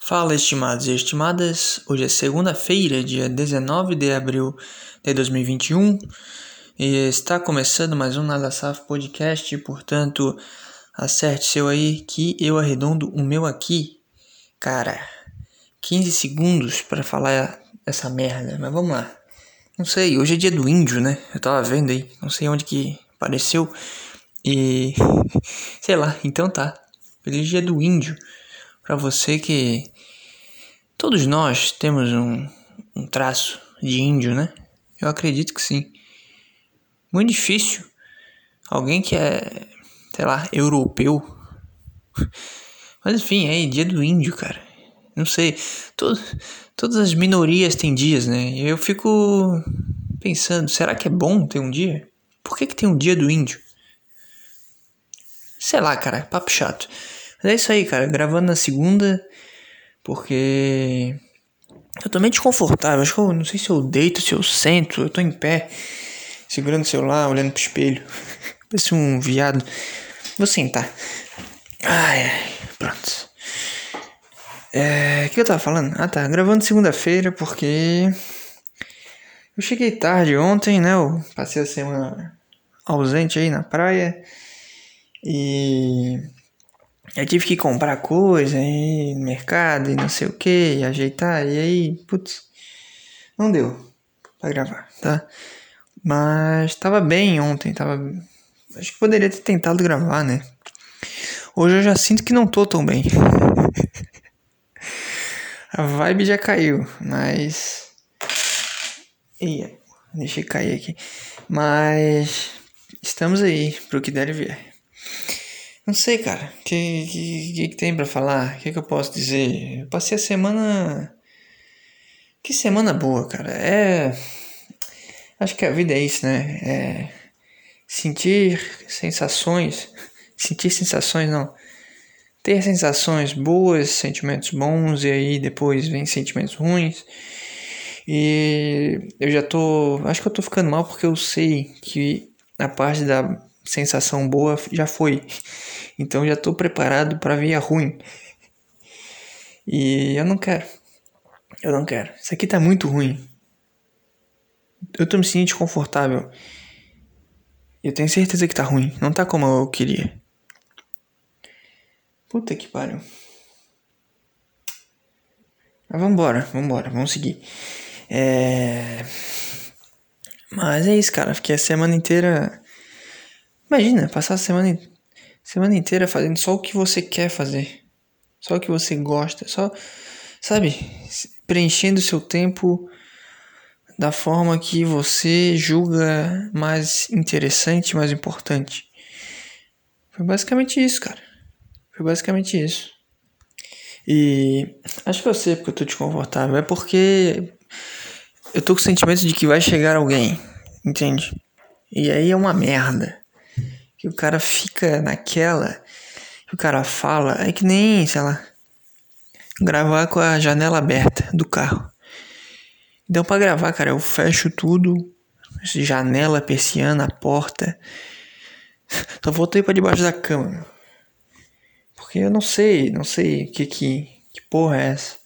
Fala, estimados e estimadas. Hoje é segunda-feira, dia 19 de abril de 2021 e está começando mais um Nada Saf Podcast. Portanto, acerte seu aí que eu arredondo o meu aqui. Cara, 15 segundos para falar essa merda, mas vamos lá. Não sei, hoje é dia do índio, né? Eu tava vendo aí, não sei onde que apareceu e sei lá, então tá. Feliz dia do índio para você que todos nós temos um, um traço de índio, né? Eu acredito que sim. Muito difícil. Alguém que é, sei lá, europeu. Mas enfim, aí, dia do índio, cara. Não sei. Todo, todas as minorias têm dias, né? Eu fico pensando, será que é bom ter um dia? Por que, que tem um dia do índio? Sei lá, cara, papo chato. Mas é isso aí, cara. Gravando na segunda, porque eu tô meio desconfortável. Acho que eu não sei se eu deito, se eu sento. Eu tô em pé, segurando o celular, olhando pro espelho. Parece um viado. Vou sentar. Ai, ai, pronto. É, o que eu tava falando? Ah, tá. Gravando segunda-feira porque eu cheguei tarde ontem, né? Eu passei a semana ausente aí na praia e eu tive que comprar coisa aí no mercado e não sei o que, ajeitar, e aí, putz, não deu pra gravar, tá? Mas tava bem ontem, tava. Acho que poderia ter tentado gravar, né? Hoje eu já sinto que não tô tão bem. A vibe já caiu, mas. Ia, deixei cair aqui. Mas. Estamos aí pro que der e vier. Não sei, cara. O que, que, que, tem para falar? O que, que eu posso dizer? Eu passei a semana. Que semana boa, cara. É. Acho que a vida é isso, né? É. Sentir sensações. Sentir sensações, não. Ter sensações boas, sentimentos bons, e aí depois vem sentimentos ruins. E eu já tô. Acho que eu tô ficando mal porque eu sei que a parte da sensação boa já foi. Então já estou preparado para a ruim. E eu não quero. Eu não quero. Isso aqui tá muito ruim. Eu tô me sentindo desconfortável. Eu tenho certeza que tá ruim. Não tá como eu queria. Puta que pariu. Mas vambora, vambora, vamos seguir. É... Mas é isso, cara. Fiquei a semana inteira. Imagina, passar a semana semana inteira fazendo só o que você quer fazer, só o que você gosta, só, sabe, preenchendo seu tempo da forma que você julga mais interessante, mais importante. Foi basicamente isso, cara. Foi basicamente isso. E acho que eu sei porque eu tô desconfortável. É porque eu tô com o sentimento de que vai chegar alguém, entende? E aí é uma merda que o cara fica naquela, que o cara fala, é que nem, sei lá, gravar com a janela aberta do carro. Então para gravar, cara, eu fecho tudo, janela, persiana, porta. Só voltei para debaixo da cama. Porque eu não sei, não sei que que que porra é essa.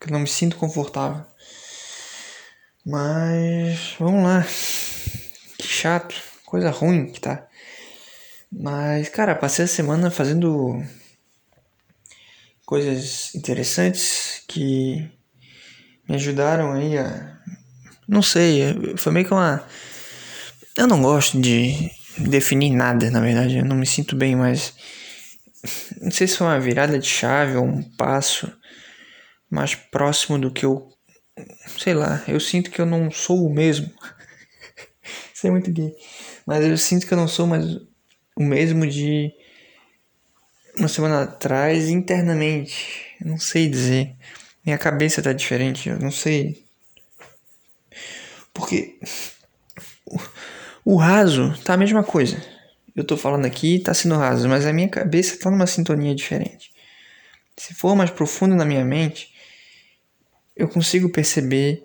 Que eu não me sinto confortável. Mas vamos lá. Que chato, coisa ruim que tá. Mas, cara, passei a semana fazendo coisas interessantes que me ajudaram aí a. Não sei, foi meio que uma. Eu não gosto de definir nada, na verdade, eu não me sinto bem, mas. Não sei se foi uma virada de chave ou um passo mais próximo do que eu. Sei lá, eu sinto que eu não sou o mesmo. É muito gay. Mas eu sinto que eu não sou mais o mesmo de uma semana atrás internamente. Eu não sei dizer. Minha cabeça tá diferente, eu não sei. Porque o, raso tá a mesma coisa. Eu tô falando aqui, tá sendo raso, mas a minha cabeça tá numa sintonia diferente. Se for mais profundo na minha mente, eu consigo perceber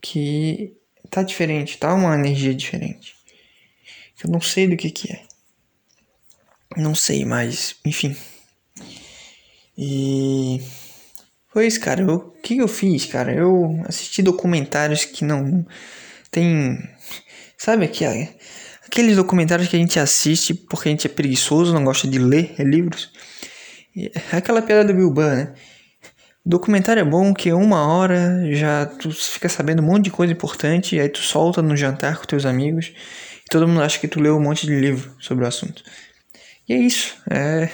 que tá diferente, tá uma energia diferente. Eu não sei do que que é. Não sei, mas enfim. E Pois, cara, o que eu fiz, cara? Eu assisti documentários que não tem. Sabe aquele, aqueles documentários que a gente assiste porque a gente é preguiçoso, não gosta de ler livros? É aquela piada do Bill Burr, né? Documentário é bom que uma hora já tu fica sabendo um monte de coisa importante, aí tu solta no jantar com teus amigos todo mundo acha que tu leu um monte de livro sobre o assunto. E é isso. É...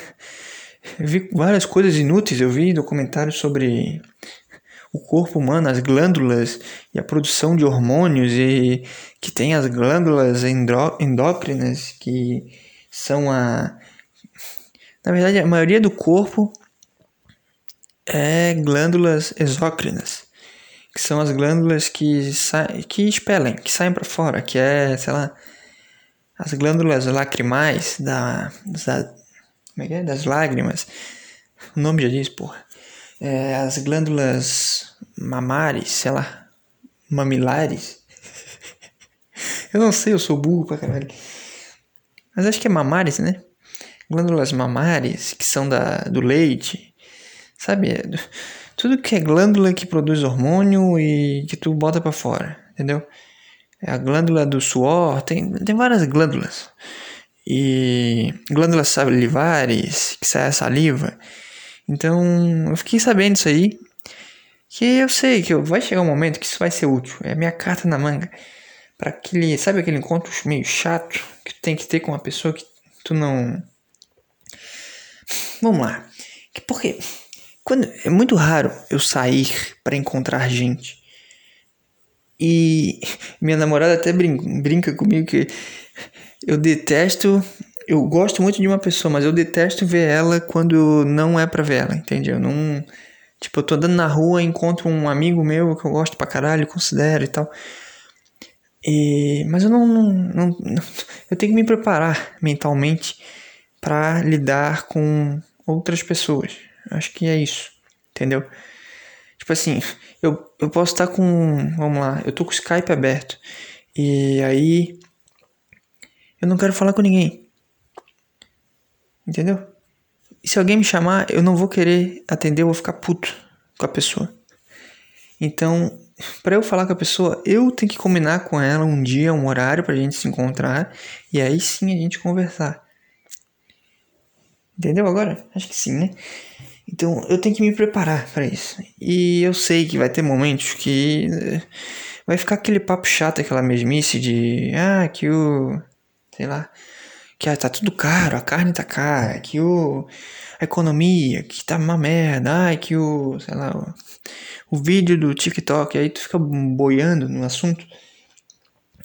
Eu vi várias coisas inúteis. Eu vi documentários sobre o corpo humano, as glândulas e a produção de hormônios e que tem as glândulas endócrinas que são a na verdade a maioria do corpo é glândulas exócrinas, que são as glândulas que, saem, que expelem, que saem para fora, que é, sei lá, as glândulas lacrimais da, da, como é que é? das lágrimas. O nome já diz, porra. É, as glândulas mamares, sei lá, mamilares. eu não sei, eu sou burro pra caralho. Mas acho que é mamares, né? Glândulas mamares, que são da, do leite, Sabe? Tudo que é glândula que produz hormônio e que tu bota para fora, entendeu? É a glândula do suor, tem, tem várias glândulas. E glândulas salivares, que sai a saliva. Então, eu fiquei sabendo disso aí. Que eu sei que vai chegar um momento que isso vai ser útil. É a minha carta na manga. para aquele, sabe aquele encontro meio chato que tu tem que ter com uma pessoa que tu não. Vamos lá. Porque quando, é muito raro eu sair para encontrar gente. E minha namorada até brinca, brinca comigo que eu detesto. Eu gosto muito de uma pessoa, mas eu detesto ver ela quando não é pra ver ela, entende? Eu não. Tipo, eu tô andando na rua, encontro um amigo meu que eu gosto pra caralho, considero e tal. E, mas eu não, não, não, Eu tenho que me preparar mentalmente para lidar com outras pessoas. Acho que é isso. Entendeu? Tipo assim, eu, eu posso estar com. Vamos lá, eu tô com o Skype aberto. E aí. Eu não quero falar com ninguém. Entendeu? E se alguém me chamar, eu não vou querer atender, eu vou ficar puto com a pessoa. Então, para eu falar com a pessoa, eu tenho que combinar com ela um dia, um horário pra gente se encontrar e aí sim a gente conversar. Entendeu agora? Acho que sim, né? Então eu tenho que me preparar para isso. E eu sei que vai ter momentos que eh, vai ficar aquele papo chato, aquela mesmice de ah, que o sei lá, que tá tudo caro, a carne tá cara, que o a economia, que tá uma merda, ah, que o, sei lá, o, o vídeo do TikTok, aí tu fica boiando no assunto.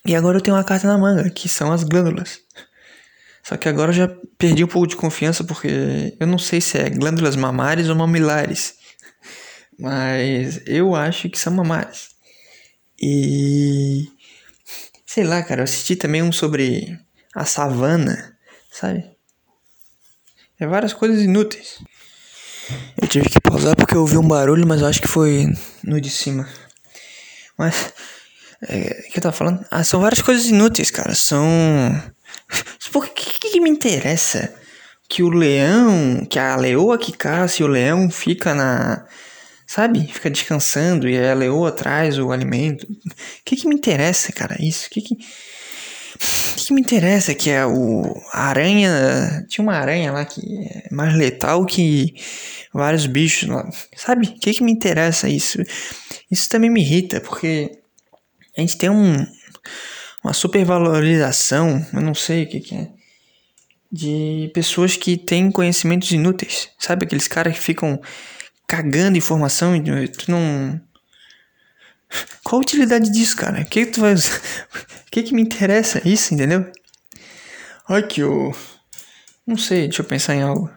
E agora eu tenho uma carta na manga, que são as glândulas. Só que agora eu já perdi um pouco de confiança porque eu não sei se é glândulas mamares ou mamilares. Mas eu acho que são mamares. E. Sei lá, cara, eu assisti também um sobre a savana, sabe? É várias coisas inúteis. Eu tive que pausar porque eu ouvi um barulho, mas eu acho que foi no de cima. Mas. É, o que eu tava falando? Ah, são várias coisas inúteis, cara. São por que, que, me interessa que o leão, que a leoa que caça e o leão fica na. Sabe? Fica descansando e a leoa traz o alimento. O que, que me interessa, cara? Isso? O que, que. O que, que me interessa que é o a aranha. Tinha uma aranha lá que é mais letal que vários bichos lá. Sabe? O que, que me interessa isso? Isso também me irrita, porque a gente tem um, uma supervalorização, eu não sei o que, que é, de pessoas que têm conhecimentos inúteis. Sabe aqueles caras que ficam cagando informação e tu não. Qual a utilidade disso, cara? O que, que tu vai. O que, que me interessa isso, entendeu? Ai que eu. Não sei, deixa eu pensar em algo.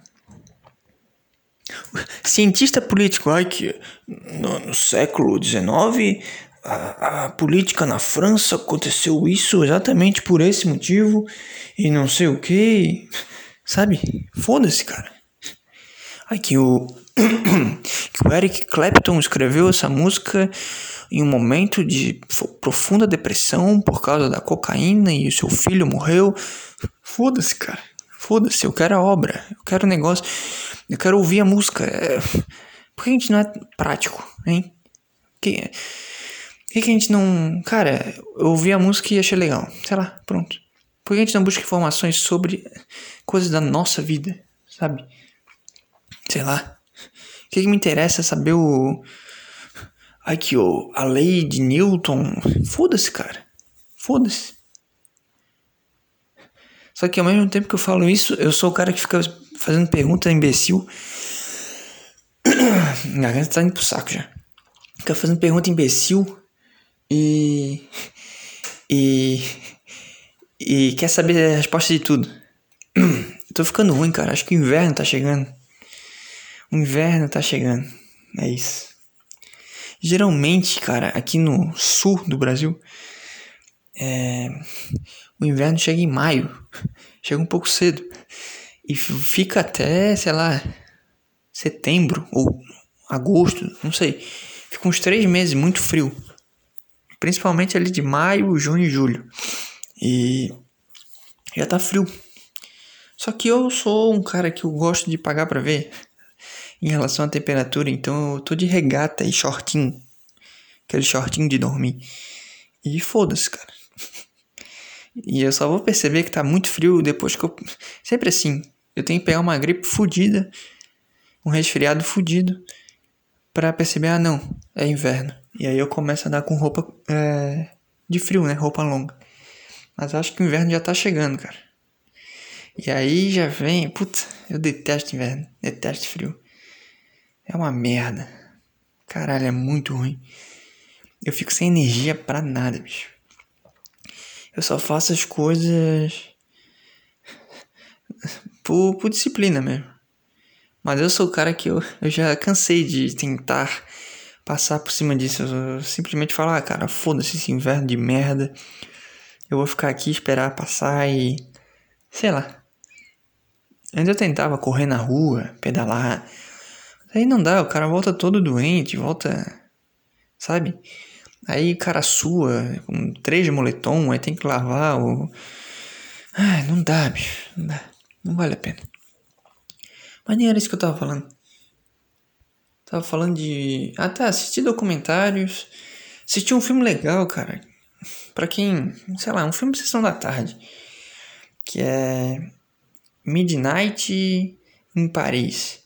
Cientista político, ai que no, no século XIX a, a, política na França aconteceu isso exatamente por esse motivo e não sei o que. Sabe? Foda-se, cara. Ai, que o. que o Eric Clapton escreveu essa música em um momento de profunda depressão por causa da cocaína e o seu filho morreu. Foda-se, cara. Foda-se, eu quero a obra. Eu quero o negócio. Eu quero ouvir a música. É... Por que a gente não é prático, hein? Que, que, que a gente não. Cara, eu ouvi a música e achei legal. Sei lá, pronto. Por que a gente não busca informações sobre coisas da nossa vida, sabe? Sei lá. O que, que me interessa saber o. Ai que o. A lei de Newton. Foda-se, cara. Foda-se. Só que ao mesmo tempo que eu falo isso, eu sou o cara que fica fazendo pergunta imbecil. A garganta tá indo pro saco já. Fica fazendo pergunta imbecil e. E. E quer saber a resposta de tudo. tô ficando ruim, cara. Acho que o inverno tá chegando. O inverno tá chegando. É isso. Geralmente, cara, aqui no sul do Brasil, é... o inverno chega em maio. Chega um pouco cedo. E fica até, sei lá, setembro ou agosto, não sei. Fica uns três meses muito frio. Principalmente ali de maio, junho e julho. E já tá frio. Só que eu sou um cara que eu gosto de pagar para ver em relação à temperatura, então eu tô de regata e shortinho. Aquele shortinho de dormir. E foda-se, cara. E eu só vou perceber que tá muito frio depois que eu. Sempre assim. Eu tenho que pegar uma gripe fodida, um resfriado fodido, para perceber, ah não, é inverno. E aí eu começo a andar com roupa é, de frio, né? Roupa longa. Mas acho que o inverno já tá chegando, cara. E aí já vem, putz, eu detesto inverno, detesto frio. É uma merda. Caralho, é muito ruim. Eu fico sem energia pra nada, bicho. Eu só faço as coisas por, por disciplina mesmo. Mas eu sou o cara que eu, eu já cansei de tentar passar por cima disso. Eu simplesmente falar, ah, cara, foda-se esse inverno de merda. Eu vou ficar aqui esperar passar e. sei lá. Antes eu tentava correr na rua, pedalar. Aí não dá, o cara volta todo doente, volta. Sabe? Aí o cara sua com três moletom, aí tem que lavar o. Ai, não dá, bicho. Não dá. Não vale a pena. Mas nem era isso que eu tava falando. Tava falando de. Ah tá, assistir documentários. Assistir um filme legal, cara. Pra quem. Sei lá, um filme de sessão da tarde. Que é. Midnight em Paris.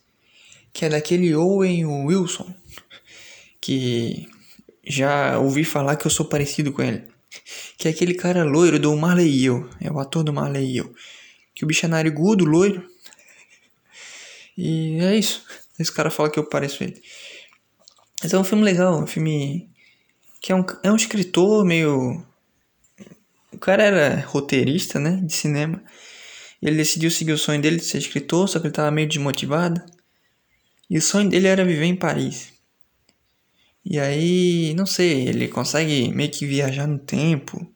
Que é daquele Owen Wilson. Que já ouvi falar que eu sou parecido com ele. Que é aquele cara loiro do Marley eu. É o ator do Marley eu. Que o bicho é narigudo, loiro. E é isso. Esse cara fala que eu pareço ele. Mas é um filme legal, um filme que é um, é um escritor meio. O cara era roteirista, né, de cinema. Ele decidiu seguir o sonho dele de ser escritor, só que ele tava meio desmotivado. E o sonho dele era viver em Paris. E aí, não sei, ele consegue meio que viajar no tempo.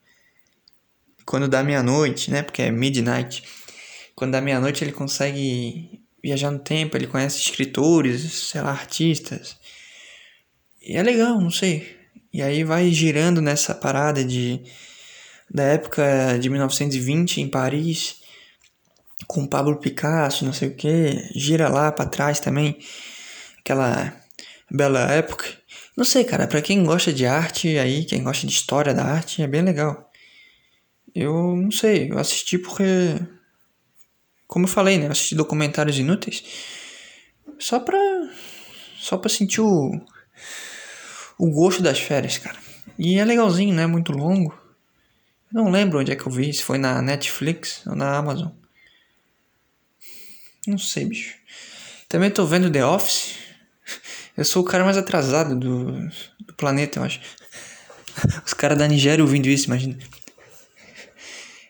Quando dá meia-noite, né? Porque é midnight. Quando dá meia-noite ele consegue viajar no tempo, ele conhece escritores, sei lá, artistas. E é legal, não sei. E aí vai girando nessa parada de da época de 1920 em Paris, com Pablo Picasso, não sei o que, gira lá para trás também, aquela bela época. Não sei, cara, para quem gosta de arte aí, quem gosta de história da arte, é bem legal. Eu não sei, eu assisti porque como eu falei, né? Eu assisti documentários inúteis só pra. só pra sentir o. o gosto das férias, cara. E é legalzinho, não é muito longo. Não lembro onde é que eu vi, se foi na Netflix ou na Amazon. Não sei, bicho. Também tô vendo The Office. Eu sou o cara mais atrasado do, do planeta, eu acho. Os caras da Nigéria ouvindo isso, imagina.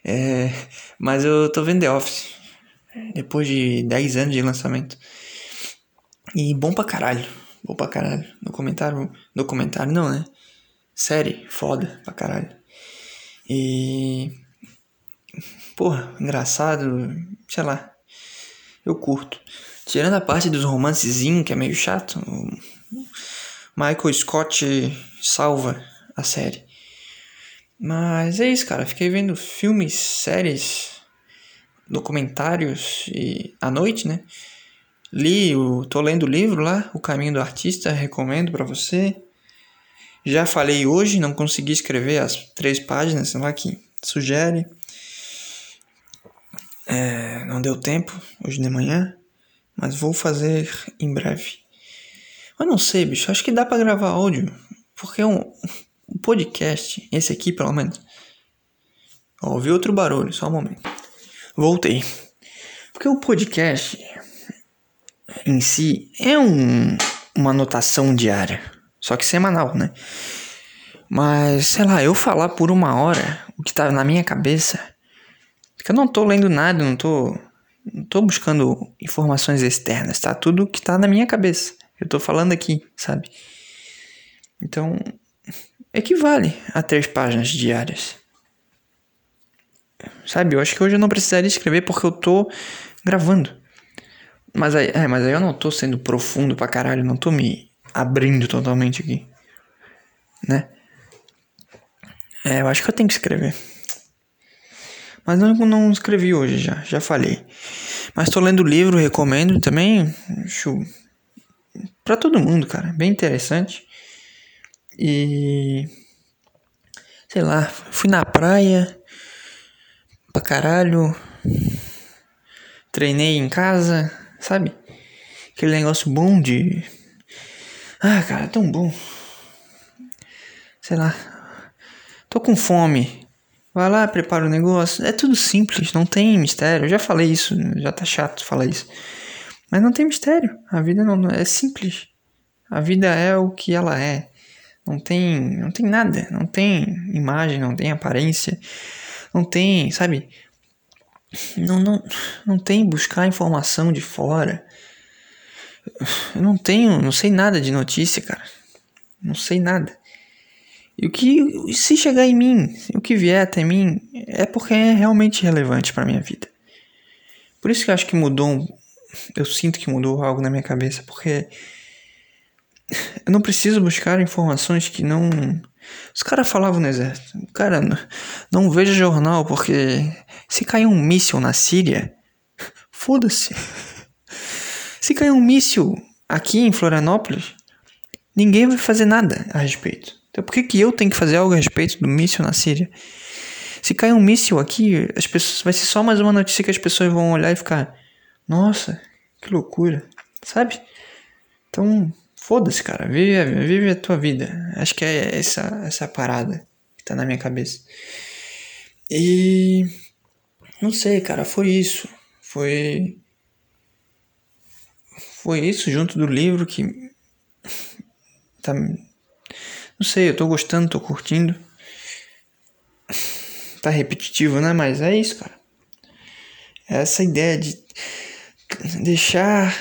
É, mas eu tô vendo The Office depois de 10 anos de lançamento. E bom pra caralho. Bom pra caralho. Documentário. Documentário não, né? Série, foda pra caralho. E. Porra, engraçado. Sei lá. Eu curto. Tirando a parte dos romancezinhos, que é meio chato, Michael Scott salva a série. Mas é isso, cara. Fiquei vendo filmes, séries documentários e à noite, né? li, o, tô lendo o livro lá, O Caminho do Artista, recomendo para você. Já falei hoje, não consegui escrever as três páginas, lá, que sugere. É, não deu tempo hoje de manhã, mas vou fazer em breve. Eu não sei, bicho, acho que dá para gravar áudio, porque é um, um podcast, esse aqui pelo menos. Ouvi outro barulho, só um momento. Voltei. Porque o podcast em si é um, uma anotação diária, só que semanal, né? Mas, sei lá, eu falar por uma hora o que tá na minha cabeça, porque eu não tô lendo nada, não tô, não tô buscando informações externas, tá? Tudo que tá na minha cabeça. Eu tô falando aqui, sabe? Então, equivale a três páginas diárias. Sabe? Eu acho que hoje eu não precisaria escrever porque eu tô gravando. Mas aí, é, mas aí eu não tô sendo profundo pra caralho, não tô me abrindo totalmente aqui. Né? É, eu acho que eu tenho que escrever. Mas não, não escrevi hoje já, já falei. Mas tô lendo o livro, recomendo também. Acho. Pra todo mundo, cara. Bem interessante. E. Sei lá, fui na praia. Pra caralho. Treinei em casa sabe? Aquele negócio bom de. Ah, cara, é tão bom. Sei lá. Tô com fome. Vai lá, prepara o negócio. É tudo simples, não tem mistério. Eu já falei isso, já tá chato falar isso. Mas não tem mistério. A vida não é simples. A vida é o que ela é. Não tem, não tem nada, não tem imagem, não tem aparência, não tem, sabe? não, não, não tem buscar informação de fora. Eu não tenho, não sei nada de notícia, cara. Não sei nada. E o que, se chegar em mim, o que vier até mim, é porque é realmente relevante para minha vida. Por isso que eu acho que mudou, eu sinto que mudou algo na minha cabeça, porque eu não preciso buscar informações que não os caras falavam no exército, cara, não veja jornal porque se cair um míssil na Síria, foda-se. Se cair um míssil aqui em Florianópolis, ninguém vai fazer nada a respeito. Então por que, que eu tenho que fazer algo a respeito do míssil na Síria? Se cair um míssil aqui, as pessoas, vai ser só mais uma notícia que as pessoas vão olhar e ficar, nossa, que loucura, sabe? Então, Foda-se, cara. Vive, vive a tua vida. Acho que é essa, essa parada que tá na minha cabeça. E. Não sei, cara. Foi isso. Foi. Foi isso junto do livro que. Tá. Não sei, eu tô gostando, tô curtindo. Tá repetitivo, né? Mas é isso, cara. É essa ideia de deixar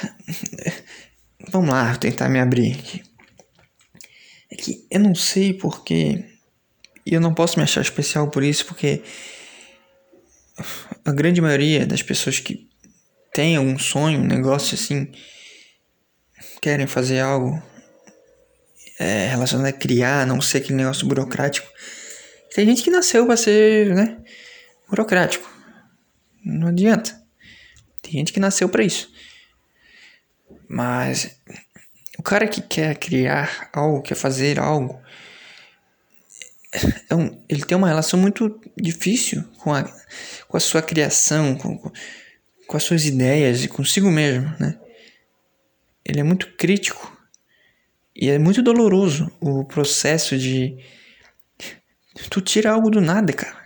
Vamos lá, tentar me abrir aqui. É que eu não sei porque. E eu não posso me achar especial por isso, porque a grande maioria das pessoas que tem algum sonho, um negócio assim, querem fazer algo é, relacionado a criar, não ser aquele negócio burocrático. Tem gente que nasceu para ser, né, burocrático. Não adianta. Tem gente que nasceu para isso. Mas o cara que quer criar algo, quer fazer algo, é um, ele tem uma relação muito difícil com a, com a sua criação, com, com as suas ideias e consigo mesmo, né? Ele é muito crítico e é muito doloroso o processo de tu tira algo do nada, cara.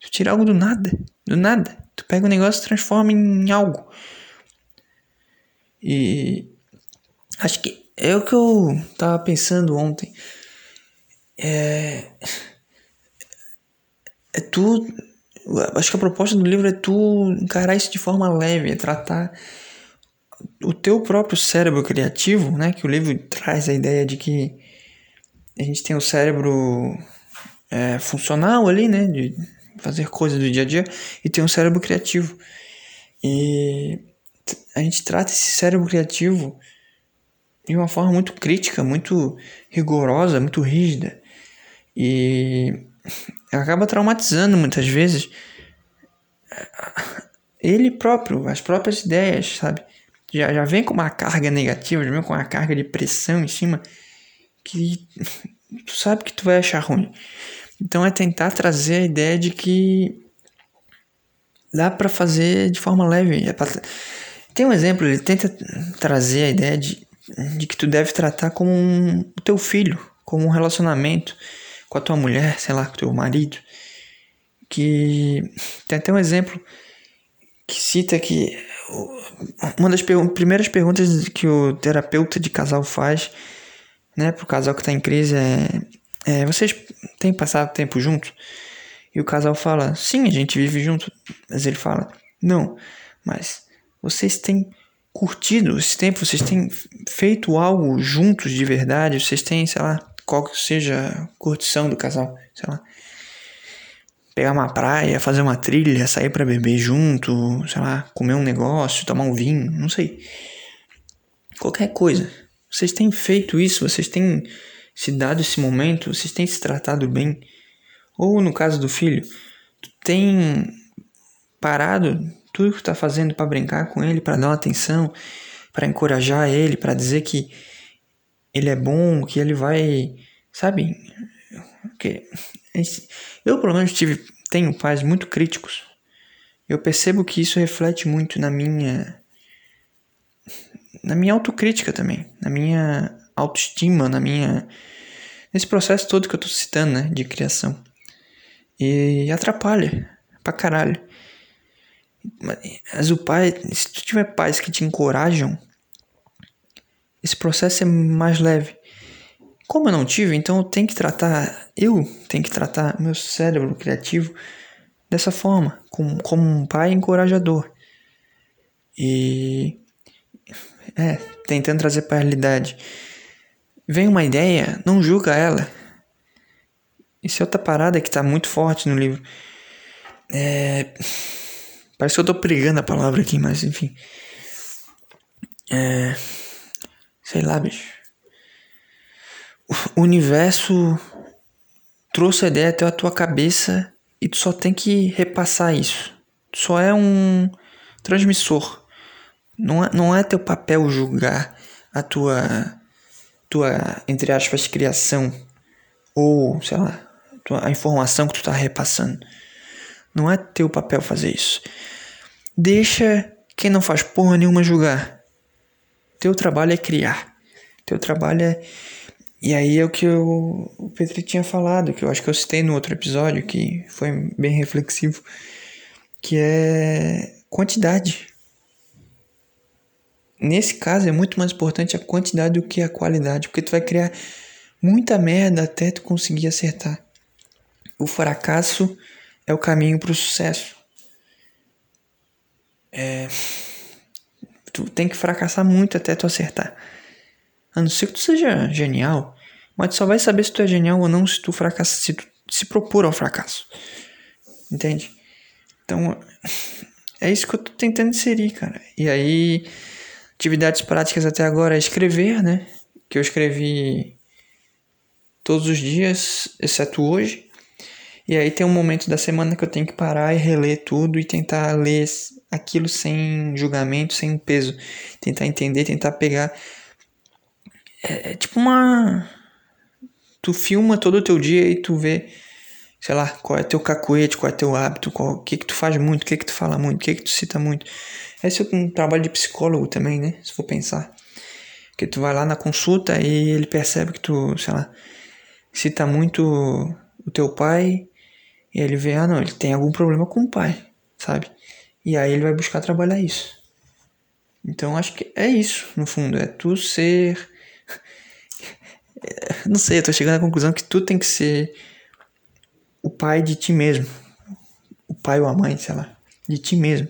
Tu tira algo do nada, do nada. Tu pega um negócio e transforma em algo. E acho que é o que eu tava pensando ontem. É. É tu. Acho que a proposta do livro é tu encarar isso de forma leve, é tratar o teu próprio cérebro criativo, né? Que o livro traz a ideia de que a gente tem o cérebro é, funcional ali, né? De fazer coisas do dia a dia, e tem o cérebro criativo. E a gente trata esse cérebro criativo de uma forma muito crítica, muito rigorosa, muito rígida. E acaba traumatizando muitas vezes. ele próprio, as próprias ideias, sabe? Já, já vem com uma carga negativa, já vem com uma carga de pressão em cima que tu sabe que tu vai achar ruim. Então é tentar trazer a ideia de que dá para fazer de forma leve. É pra... Tem um exemplo, ele tenta trazer a ideia de, de que tu deve tratar como um, o teu filho, como um relacionamento com a tua mulher, sei lá, com o teu marido. Que tem até um exemplo que cita que uma das primeiras perguntas que o terapeuta de casal faz, né, pro casal que está em crise é, é, vocês têm passado tempo junto? E o casal fala, sim, a gente vive junto. Mas ele fala, não, mas vocês têm curtido esse tempo, vocês têm feito algo juntos de verdade, vocês têm, sei lá, qual que seja a curtição do casal, sei lá. Pegar uma praia, fazer uma trilha, sair para beber junto, sei lá, comer um negócio, tomar um vinho, não sei. Qualquer coisa. Vocês têm feito isso, vocês têm se dado esse momento, vocês têm se tratado bem. Ou no caso do filho, tem parado tudo que tu tá fazendo para brincar com ele, para dar uma atenção, para encorajar ele, para dizer que ele é bom, que ele vai, sabe? Que eu pelo menos tive tenho pais muito críticos. Eu percebo que isso reflete muito na minha na minha autocrítica também, na minha autoestima, na minha nesse processo todo que eu tô citando, né, de criação. E atrapalha pra caralho. Mas o pai, se tu tiver pais que te encorajam, esse processo é mais leve. Como eu não tive, então eu tenho que tratar, eu tenho que tratar meu cérebro criativo dessa forma, como, como um pai encorajador. E é, tentando trazer para a realidade. Vem uma ideia, não julga ela. Isso é outra parada que está muito forte no livro. É, parece que eu tô pregando a palavra aqui, mas enfim. É, Sei lá, bicho. O universo trouxe a ideia até a tua cabeça e tu só tem que repassar isso. Tu só é um transmissor. Não é, não é teu papel julgar a tua, tua entre aspas, criação. Ou, sei lá, a informação que tu tá repassando. Não é teu papel fazer isso. Deixa quem não faz porra nenhuma julgar. Teu trabalho é criar. Teu trabalho é. E aí é o que eu, o Petri tinha falado, que eu acho que eu citei no outro episódio, que foi bem reflexivo, que é quantidade. Nesse caso é muito mais importante a quantidade do que a qualidade, porque tu vai criar muita merda até tu conseguir acertar. O fracasso é o caminho para o sucesso. É, tu tem que fracassar muito até tu acertar. A não ser que tu seja genial, mas tu só vai saber se tu é genial ou não se tu fracassa, se tu se propor ao fracasso. Entende? Então, é isso que eu tô tentando inserir, cara. E aí, atividades práticas até agora é escrever, né? Que eu escrevi todos os dias, exceto hoje. E aí tem um momento da semana que eu tenho que parar e reler tudo e tentar ler aquilo sem julgamento, sem peso. Tentar entender, tentar pegar. É, é tipo uma. Tu filma todo o teu dia e tu vê, sei lá, qual é teu cacuete, qual é teu hábito, qual, o que que tu faz muito, o que que tu fala muito, o que que tu cita muito. Esse é um trabalho de psicólogo também, né? Se for pensar. Que tu vai lá na consulta e ele percebe que tu, sei lá, cita muito o teu pai e ele vê, ah não, ele tem algum problema com o pai, sabe? E aí ele vai buscar trabalhar isso. Então acho que é isso, no fundo, é tu ser. Não sei, eu tô chegando à conclusão que tu tem que ser o pai de ti mesmo. O pai ou a mãe, sei lá, de ti mesmo.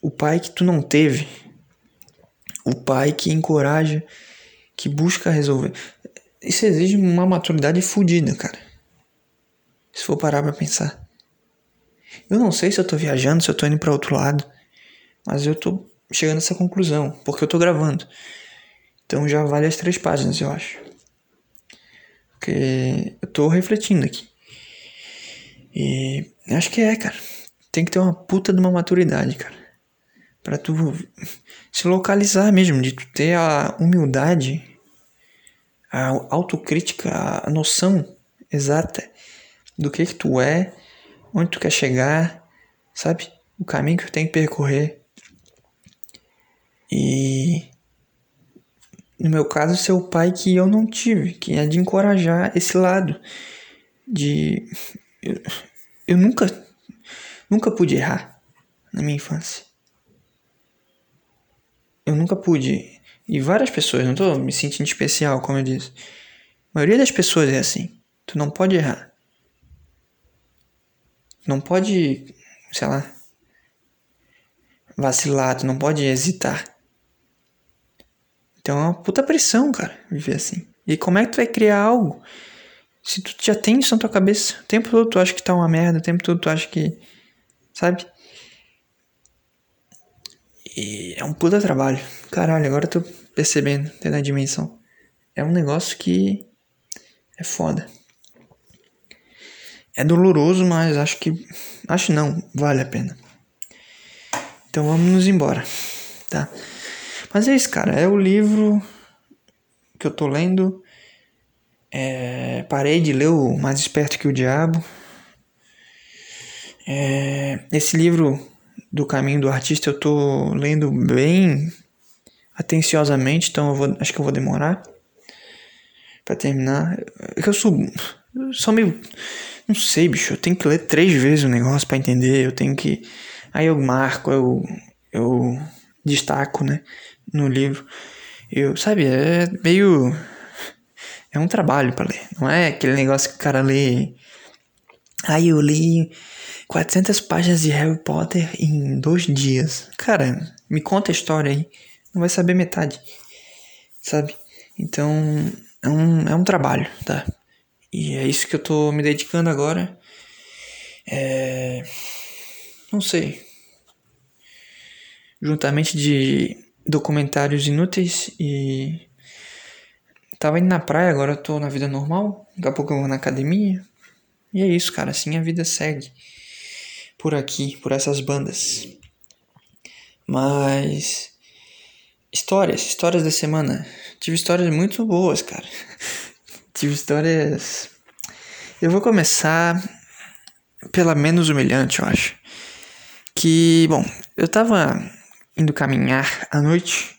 O pai que tu não teve. O pai que encoraja, que busca resolver. Isso exige uma maturidade fodida, cara. Se for parar pra pensar. Eu não sei se eu tô viajando, se eu tô indo para outro lado, mas eu tô chegando a essa conclusão, porque eu tô gravando. Então já vale as três páginas, eu acho. Porque eu tô refletindo aqui. E acho que é, cara. tem que ter uma puta de uma maturidade, cara. Pra tu se localizar mesmo, de tu ter a humildade, a autocrítica, a noção exata do que que tu é, onde tu quer chegar, sabe? O caminho que tu tem que percorrer. E no meu caso, ser o pai que eu não tive, que é de encorajar esse lado de eu, eu nunca nunca pude errar na minha infância. Eu nunca pude. E várias pessoas, não tô me sentindo especial, como eu disse. A maioria das pessoas é assim. Tu não pode errar. Não pode, sei lá, vacilar, tu não pode hesitar. Então é uma puta pressão, cara, viver assim. E como é que tu vai criar algo se tu já tem isso na tua cabeça? O tempo todo tu acha que tá uma merda, o tempo todo tu acha que. Sabe? E é um puta trabalho. Caralho, agora eu tô percebendo, tendo a dimensão. É um negócio que é foda. É doloroso, mas acho que. Acho não, vale a pena. Então vamos nos embora, tá? Mas é isso, cara. É o livro que eu tô lendo. É, parei de ler o Mais Esperto que o Diabo. É, esse livro do Caminho do Artista eu tô lendo bem atenciosamente, então eu vou, acho que eu vou demorar para terminar. É eu sou, sou meio não sei, bicho, eu tenho que ler três vezes o negócio para entender, eu tenho que. Aí eu marco, eu, eu destaco, né, no livro. Eu, sabe, é meio. É um trabalho para ler, não é aquele negócio que o cara lê. Aí eu li 400 páginas de Harry Potter em dois dias. Cara, me conta a história aí. Não vai saber metade, sabe? Então, é um, é um trabalho, tá? E é isso que eu tô me dedicando agora. É... Não sei. Juntamente de documentários inúteis e. Tava indo na praia, agora eu tô na vida normal. Daqui a pouco eu vou na academia. E é isso, cara. Assim a vida segue. Por aqui, por essas bandas. Mas. Histórias, histórias da semana. Tive histórias muito boas, cara. Tive histórias. Eu vou começar pela menos humilhante, eu acho. Que, bom, eu tava indo caminhar à noite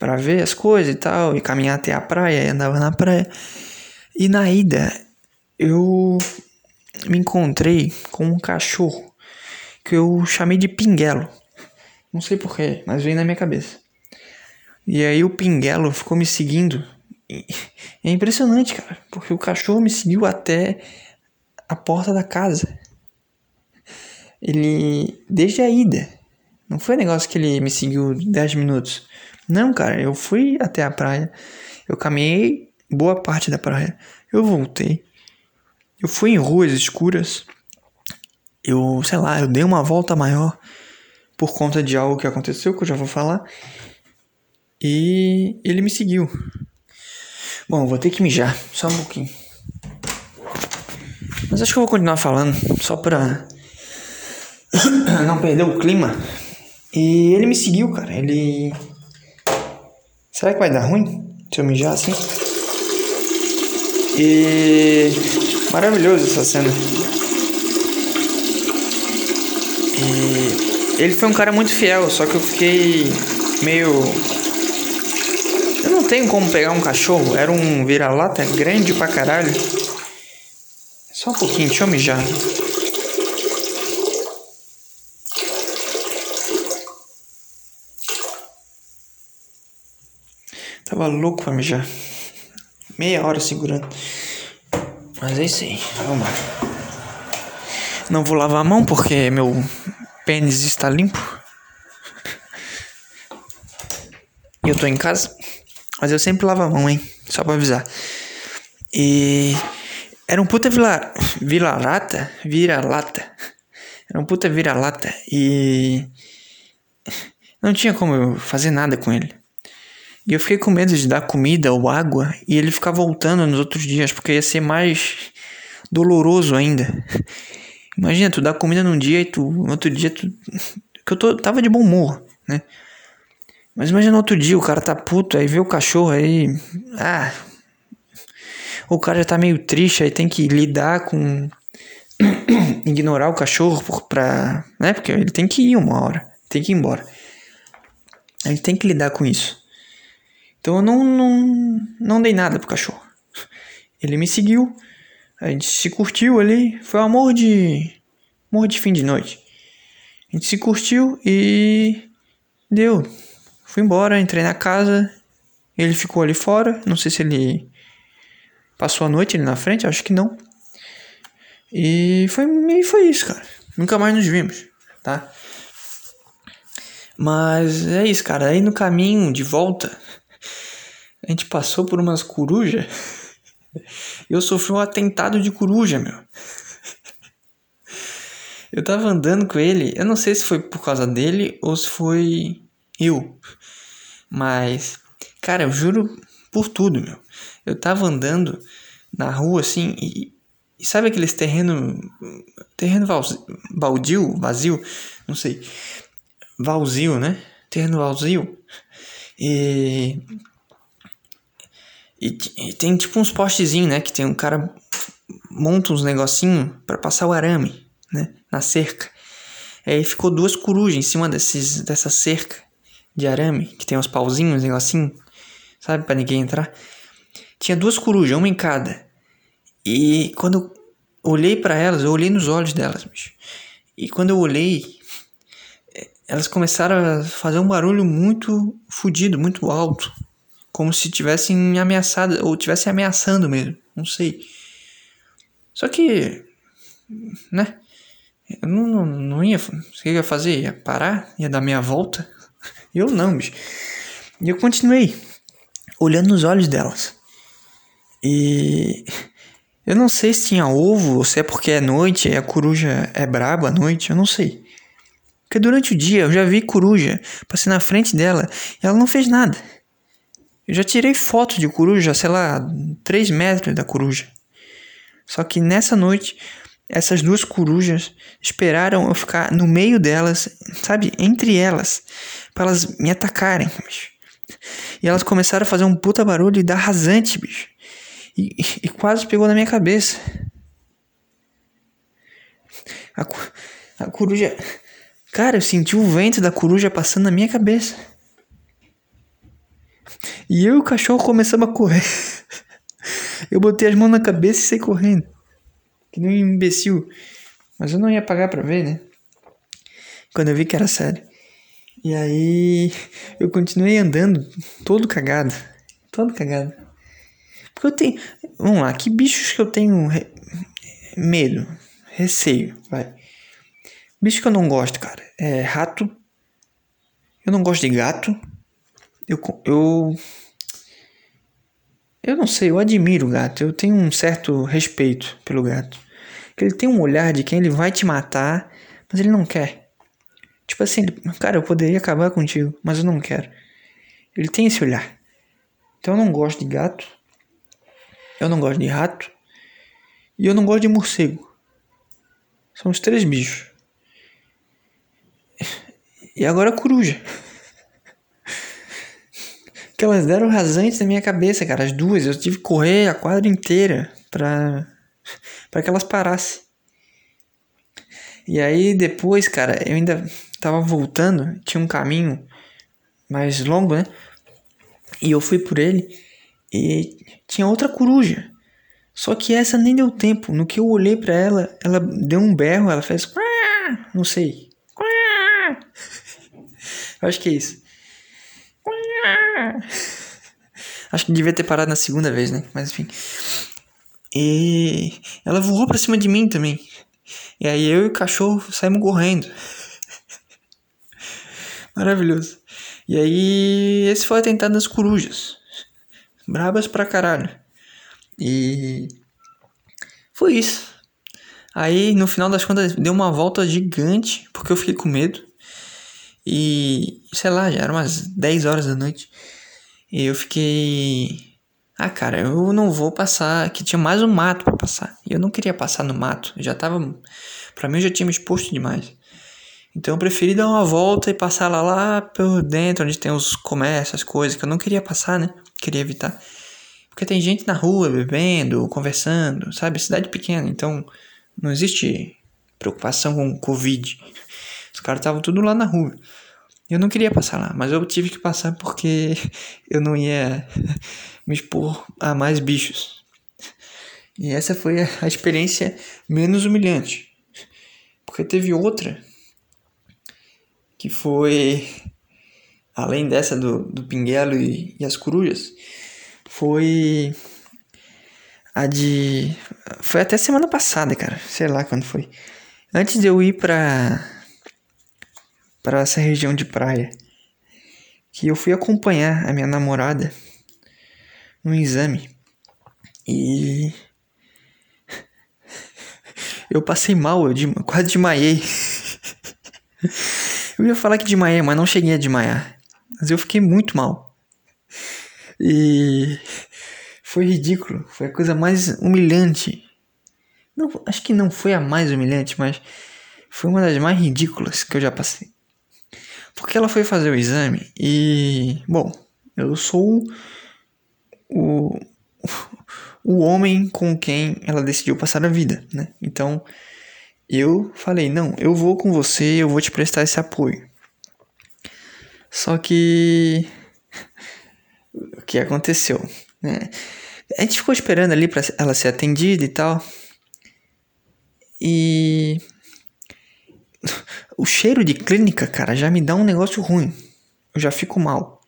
para ver as coisas e tal, e caminhar até a praia, e andava na praia. E na ida, eu me encontrei com um cachorro que eu chamei de Pinguelo. Não sei porquê, mas veio na minha cabeça. E aí o Pinguelo ficou me seguindo é impressionante, cara, porque o cachorro me seguiu até a porta da casa. Ele. Desde a ida. Não foi negócio que ele me seguiu 10 minutos. Não, cara, eu fui até a praia. Eu caminhei boa parte da praia. Eu voltei. Eu fui em ruas escuras. Eu, sei lá, eu dei uma volta maior por conta de algo que aconteceu, que eu já vou falar. E ele me seguiu. Bom, vou ter que mijar, só um pouquinho. Mas acho que eu vou continuar falando, só pra não perder o clima. E ele me seguiu, cara. Ele. Será que vai dar ruim se eu mijar assim? E. Maravilhoso essa cena. E. Ele foi um cara muito fiel, só que eu fiquei meio não tenho como pegar um cachorro. Era um vira-lata grande pra caralho. Só um pouquinho, deixa eu mijar. Tava louco pra mijar. Meia hora segurando. Mas é isso aí. Vamos lá. Não vou lavar a mão porque meu pênis está limpo. E eu tô em casa. Mas eu sempre lavo a mão, hein? Só pra avisar. E. Era um puta vila, vira-lata. Vira-lata. Era um puta vira-lata. E. Não tinha como eu fazer nada com ele. E eu fiquei com medo de dar comida ou água e ele ficar voltando nos outros dias, porque ia ser mais doloroso ainda. Imagina, tu dá comida num dia e tu. No outro dia tu. Que eu tô, tava de bom humor, né? Mas imagina outro dia o cara tá puto, aí vê o cachorro aí. Ah. O cara já tá meio triste, aí tem que lidar com. ignorar o cachorro pra. né? Porque ele tem que ir uma hora. Tem que ir embora. A gente tem que lidar com isso. Então eu não, não, não dei nada pro cachorro. Ele me seguiu. A gente se curtiu ali. Foi um amor de. amor de fim de noite. A gente se curtiu e. deu. Fui embora, entrei na casa. Ele ficou ali fora. Não sei se ele passou a noite ali na frente, acho que não. E foi, e foi isso, cara. Nunca mais nos vimos, tá? Mas é isso, cara. Aí no caminho de volta, a gente passou por umas corujas. Eu sofri um atentado de coruja, meu. Eu tava andando com ele, eu não sei se foi por causa dele ou se foi eu. Mas, cara, eu juro por tudo, meu. Eu tava andando na rua assim e, e sabe aqueles terreno terreno baldio, vazio, não sei. Vazio, né? Terreno vazio. E e, e, tem tipo uns postezinhos, né? Que tem um cara monta uns negocinho para passar o arame, né? Na cerca. Aí ficou duas corujas em cima desses, dessa cerca de arame, que tem uns pauzinhos, um negocinho, sabe? para ninguém entrar. Tinha duas corujas, uma em cada. E quando eu olhei para elas, eu olhei nos olhos delas, bicho. E quando eu olhei, elas começaram a fazer um barulho muito fodido, muito alto como se tivessem ameaçado, ou tivessem ameaçando mesmo, não sei. Só que, né, eu não, não, não ia, o que eu ia fazer? Ia parar? Ia dar meia volta? Eu não, bicho. E eu continuei, olhando nos olhos delas. E eu não sei se tinha ovo, ou se é porque é noite e a coruja é braba à noite, eu não sei. Porque durante o dia eu já vi coruja, passei na frente dela e ela não fez nada. Eu já tirei foto de coruja, sei lá, 3 metros da coruja. Só que nessa noite, essas duas corujas esperaram eu ficar no meio delas, sabe, entre elas, para elas me atacarem, bicho. E elas começaram a fazer um puta barulho e dar rasante, bicho. E, e quase pegou na minha cabeça. A, a coruja. Cara, eu senti o vento da coruja passando na minha cabeça. E eu e o cachorro começamos a correr. eu botei as mãos na cabeça e saí correndo. Que nem um imbecil. Mas eu não ia pagar pra ver, né? Quando eu vi que era sério. E aí eu continuei andando, todo cagado. Todo cagado. Porque eu tenho. Vamos lá, que bichos que eu tenho re... medo, receio, vai. Bicho que eu não gosto, cara. É rato. Eu não gosto de gato. Eu, eu. Eu não sei, eu admiro o gato. Eu tenho um certo respeito pelo gato. Ele tem um olhar de quem ele vai te matar, mas ele não quer. Tipo assim, cara, eu poderia acabar contigo, mas eu não quero. Ele tem esse olhar. Então eu não gosto de gato. Eu não gosto de rato. E eu não gosto de morcego. São os três bichos. E agora coruja que elas deram rasante na minha cabeça, cara. As duas. Eu tive que correr a quadra inteira pra, pra que elas parassem. E aí depois, cara, eu ainda tava voltando. Tinha um caminho mais longo, né? E eu fui por ele. E tinha outra coruja. Só que essa nem deu tempo. No que eu olhei para ela, ela deu um berro, ela fez. Não sei. Eu acho que é isso. Acho que devia ter parado na segunda vez, né? Mas enfim. E ela voou pra cima de mim também. E aí eu e o cachorro saímos correndo. Maravilhoso. E aí esse foi o atentado das corujas. Brabas pra caralho. E foi isso. Aí no final das contas deu uma volta gigante, porque eu fiquei com medo. E sei lá, já eram umas 10 horas da noite. E eu fiquei Ah, cara, eu não vou passar. Que tinha mais um mato para passar. E eu não queria passar no mato. Eu já tava. Pra mim eu já tinha me exposto demais. Então eu preferi dar uma volta e passar lá, lá por dentro, onde tem os comércios, as coisas, que eu não queria passar, né? Queria evitar. Porque tem gente na rua bebendo, conversando, sabe? Cidade pequena, então não existe preocupação com Covid. Os caras estavam tudo lá na rua. Eu não queria passar lá, mas eu tive que passar porque eu não ia me expor a mais bichos. E essa foi a experiência menos humilhante. Porque teve outra que foi além dessa do, do pinguelo e, e as corujas, foi a de. Foi até semana passada, cara. Sei lá quando foi. Antes de eu ir pra. pra essa região de praia. Que eu fui acompanhar a minha namorada no exame. E. Eu passei mal, eu de, quase desmaiei. Eu ia falar que desmaiei, mas não cheguei a desmaiar. Mas eu fiquei muito mal. E foi ridículo. Foi a coisa mais humilhante. Não, acho que não foi a mais humilhante, mas foi uma das mais ridículas que eu já passei. Porque ela foi fazer o exame e. Bom, eu sou o, o homem com quem ela decidiu passar a vida, né? Então eu falei: não, eu vou com você, eu vou te prestar esse apoio. Só que. o que aconteceu? Né? A gente ficou esperando ali para ela ser atendida e tal. E. O cheiro de clínica, cara, já me dá um negócio ruim. Eu já fico mal.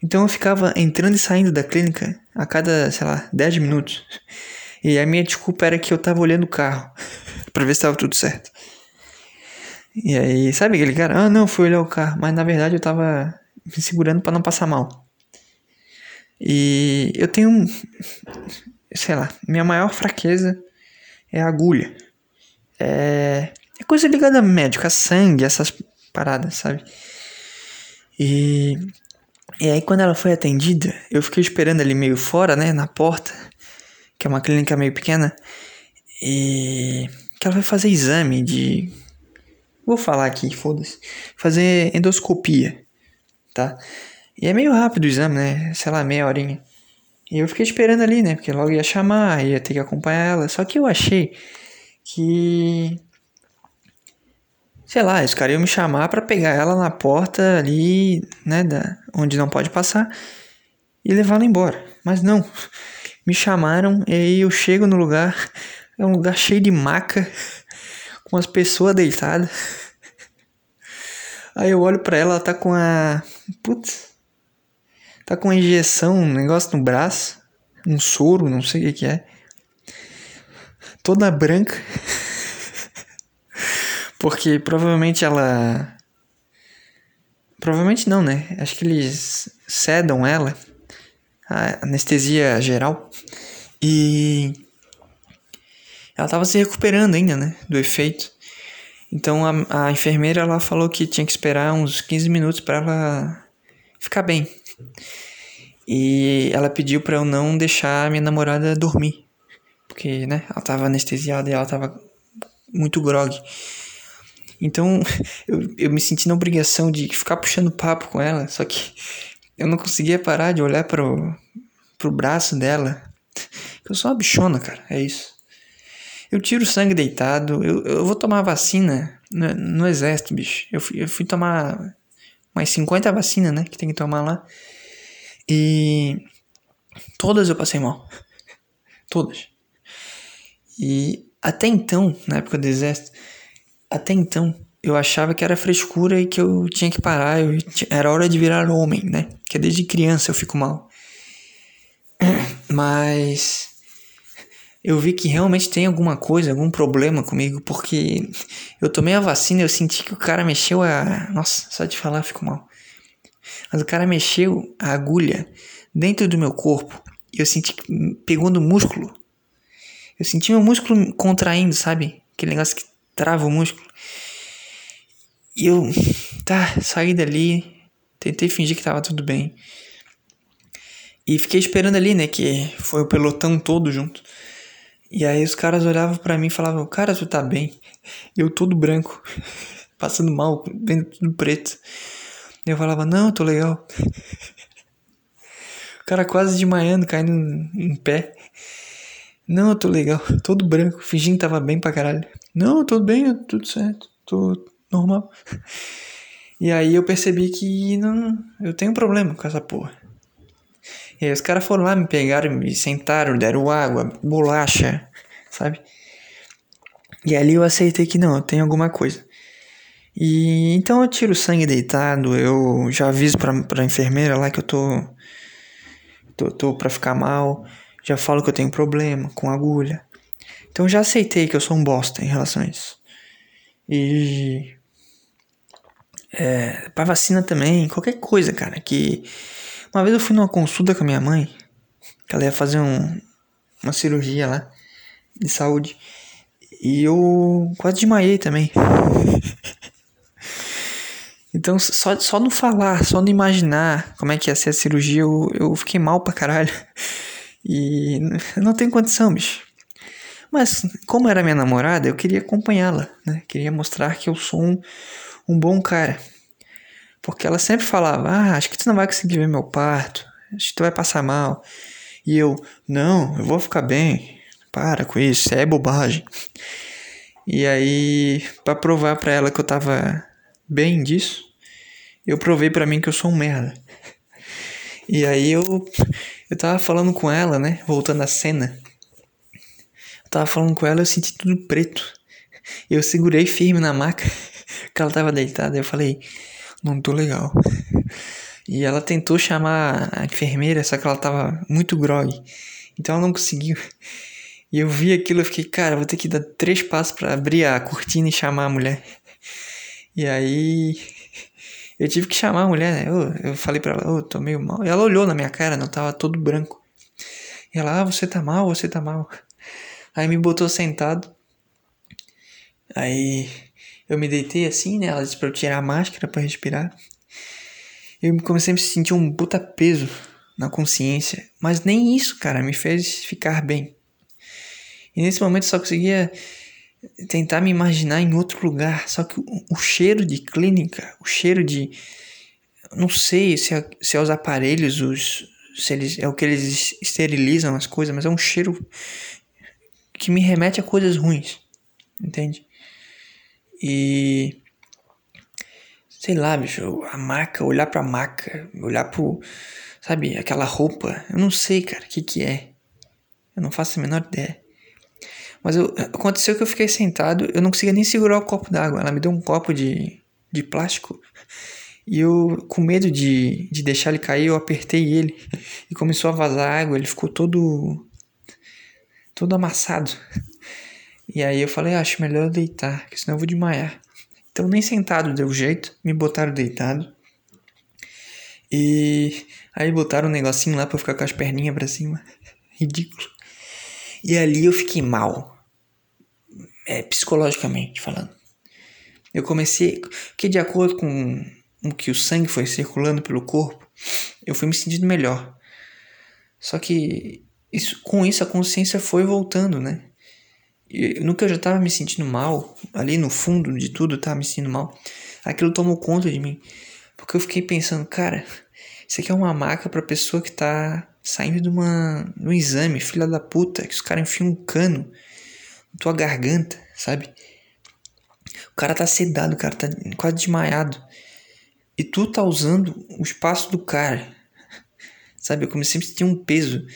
Então eu ficava entrando e saindo da clínica a cada, sei lá, 10 minutos. E a minha desculpa era que eu tava olhando o carro para ver se tava tudo certo. E aí, sabe aquele cara? Ah, não, fui olhar o carro, mas na verdade eu tava me segurando para não passar mal. E eu tenho, sei lá, minha maior fraqueza é a agulha. É, é coisa ligada a médico, a sangue, essas paradas, sabe? E, e aí quando ela foi atendida, eu fiquei esperando ali meio fora, né, na porta, que é uma clínica meio pequena, e que ela vai fazer exame de Vou falar aqui, foda-se. Fazer endoscopia, tá? E é meio rápido o exame, né? Sei lá, meia horinha. E eu fiquei esperando ali, né? Porque logo ia chamar, ia ter que acompanhar ela. Só que eu achei que. Sei lá, os caras iam me chamar para pegar ela na porta ali, né? Da, onde não pode passar. E levar ela embora. Mas não. Me chamaram e aí eu chego no lugar. É um lugar cheio de maca com as pessoas deitadas. Aí eu olho pra ela, ela tá com a. Putz. Tá com uma injeção, um negócio no braço. Um soro, não sei o que, que é. Toda branca. Porque provavelmente ela. Provavelmente não, né? Acho que eles cedam ela. A anestesia geral. E ela estava se recuperando ainda, né, do efeito. Então a, a enfermeira ela falou que tinha que esperar uns 15 minutos para ela ficar bem. E ela pediu para eu não deixar minha namorada dormir, porque, né, ela estava anestesiada e ela estava muito grog. Então eu, eu me senti na obrigação de ficar puxando papo com ela, só que eu não conseguia parar de olhar pro, pro braço dela. Eu sou uma bichona, cara, é isso. Eu tiro sangue deitado. Eu, eu vou tomar vacina no, no exército, bicho. Eu fui, eu fui tomar mais 50 vacinas, né? Que tem que tomar lá. E todas eu passei mal. Todas. E até então, na época do exército, até então eu achava que era frescura e que eu tinha que parar, eu, era hora de virar homem, né? Que desde criança eu fico mal. Mas eu vi que realmente tem alguma coisa, algum problema comigo, porque eu tomei a vacina e eu senti que o cara mexeu a. Nossa, só de falar fico mal. Mas o cara mexeu a agulha dentro do meu corpo e eu senti que pegou no músculo. Eu senti meu músculo contraindo, sabe? Aquele negócio que trava o músculo. E eu, tá, saí dali, tentei fingir que tava tudo bem. E fiquei esperando ali, né? Que foi o pelotão todo junto. E aí os caras olhavam para mim e falavam, cara, tu tá bem? Eu todo branco, passando mal, vendo tudo preto. Eu falava, não, eu tô legal. o cara quase desmaiando, caindo em pé. Não, eu tô legal, todo branco, fingindo que tava bem pra caralho. Não, tudo bem, tudo certo, tô normal. E aí eu percebi que não, eu tenho um problema com essa porra. E aí os caras foram lá, me pegaram, me sentaram, deram água, bolacha, sabe? E ali eu aceitei que não, eu tenho alguma coisa. E então eu tiro sangue deitado, eu já aviso pra, pra enfermeira lá que eu tô, tô, tô pra ficar mal, já falo que eu tenho problema com agulha. Então já aceitei que eu sou um bosta em relação a isso. E é, pra vacina também, qualquer coisa, cara. Que uma vez eu fui numa consulta com a minha mãe, que ela ia fazer um, uma cirurgia lá de saúde. E eu quase desmaiei também. então, só, só no falar, só no imaginar como é que ia ser a cirurgia, eu, eu fiquei mal pra caralho. E não tenho condição, bicho. Mas, como era minha namorada, eu queria acompanhá-la, né? Queria mostrar que eu sou um, um bom cara. Porque ela sempre falava: Ah, acho que tu não vai conseguir ver meu parto, acho que tu vai passar mal. E eu: Não, eu vou ficar bem, para com isso, é bobagem. E aí, para provar para ela que eu tava bem disso, eu provei para mim que eu sou um merda. E aí eu eu tava falando com ela, né, voltando à cena. Eu tava falando com ela, eu senti tudo preto. Eu segurei firme na maca que ela tava deitada. Eu falei, não tô legal. E ela tentou chamar a enfermeira, só que ela tava muito grog. Então ela não conseguiu. E eu vi aquilo, eu fiquei, cara, vou ter que dar três passos para abrir a cortina e chamar a mulher. E aí eu tive que chamar a mulher, né? Eu, eu falei pra ela, eu tô meio mal. E ela olhou na minha cara, não tava todo branco. E ela, ah, você tá mal, você tá mal. Aí me botou sentado. Aí eu me deitei assim, né? Ela disse pra eu tirar a máscara para respirar. Eu comecei a me sentir um puta peso na consciência. Mas nem isso, cara, me fez ficar bem. E nesse momento eu só conseguia tentar me imaginar em outro lugar. Só que o, cheiro de clínica, o cheiro de. Não sei se é, se é os aparelhos, os, se eles, é o que eles esterilizam as coisas, mas é um cheiro que me remete a coisas ruins. Entende? E. Sei lá, bicho, a maca, olhar pra maca, olhar pro. Sabe, aquela roupa. Eu não sei, cara, o que que é. Eu não faço a menor ideia. Mas eu, aconteceu que eu fiquei sentado, eu não conseguia nem segurar o copo d'água. Ela me deu um copo de, de plástico. E eu, com medo de, de deixar ele cair, eu apertei ele. E começou a vazar água, ele ficou todo. todo amassado. E aí eu falei, ah, acho melhor deitar, porque senão eu vou desmaiar. Então nem sentado deu jeito, me botaram deitado. E aí botaram um negocinho lá pra eu ficar com as perninhas pra cima. Ridículo. E ali eu fiquei mal. É, psicologicamente falando. Eu comecei. Que de acordo com o que o sangue foi circulando pelo corpo, eu fui me sentindo melhor. Só que isso, com isso a consciência foi voltando, né? No que eu já tava me sentindo mal, ali no fundo de tudo tava me sentindo mal, aquilo tomou conta de mim. Porque eu fiquei pensando, cara, isso aqui é uma maca pra pessoa que tá saindo de, uma, de um exame, filha da puta, que os caras enfiam um cano na tua garganta, sabe? O cara tá sedado, o cara tá quase desmaiado. E tu tá usando o espaço do cara. Sabe? Eu comecei a sentir um peso.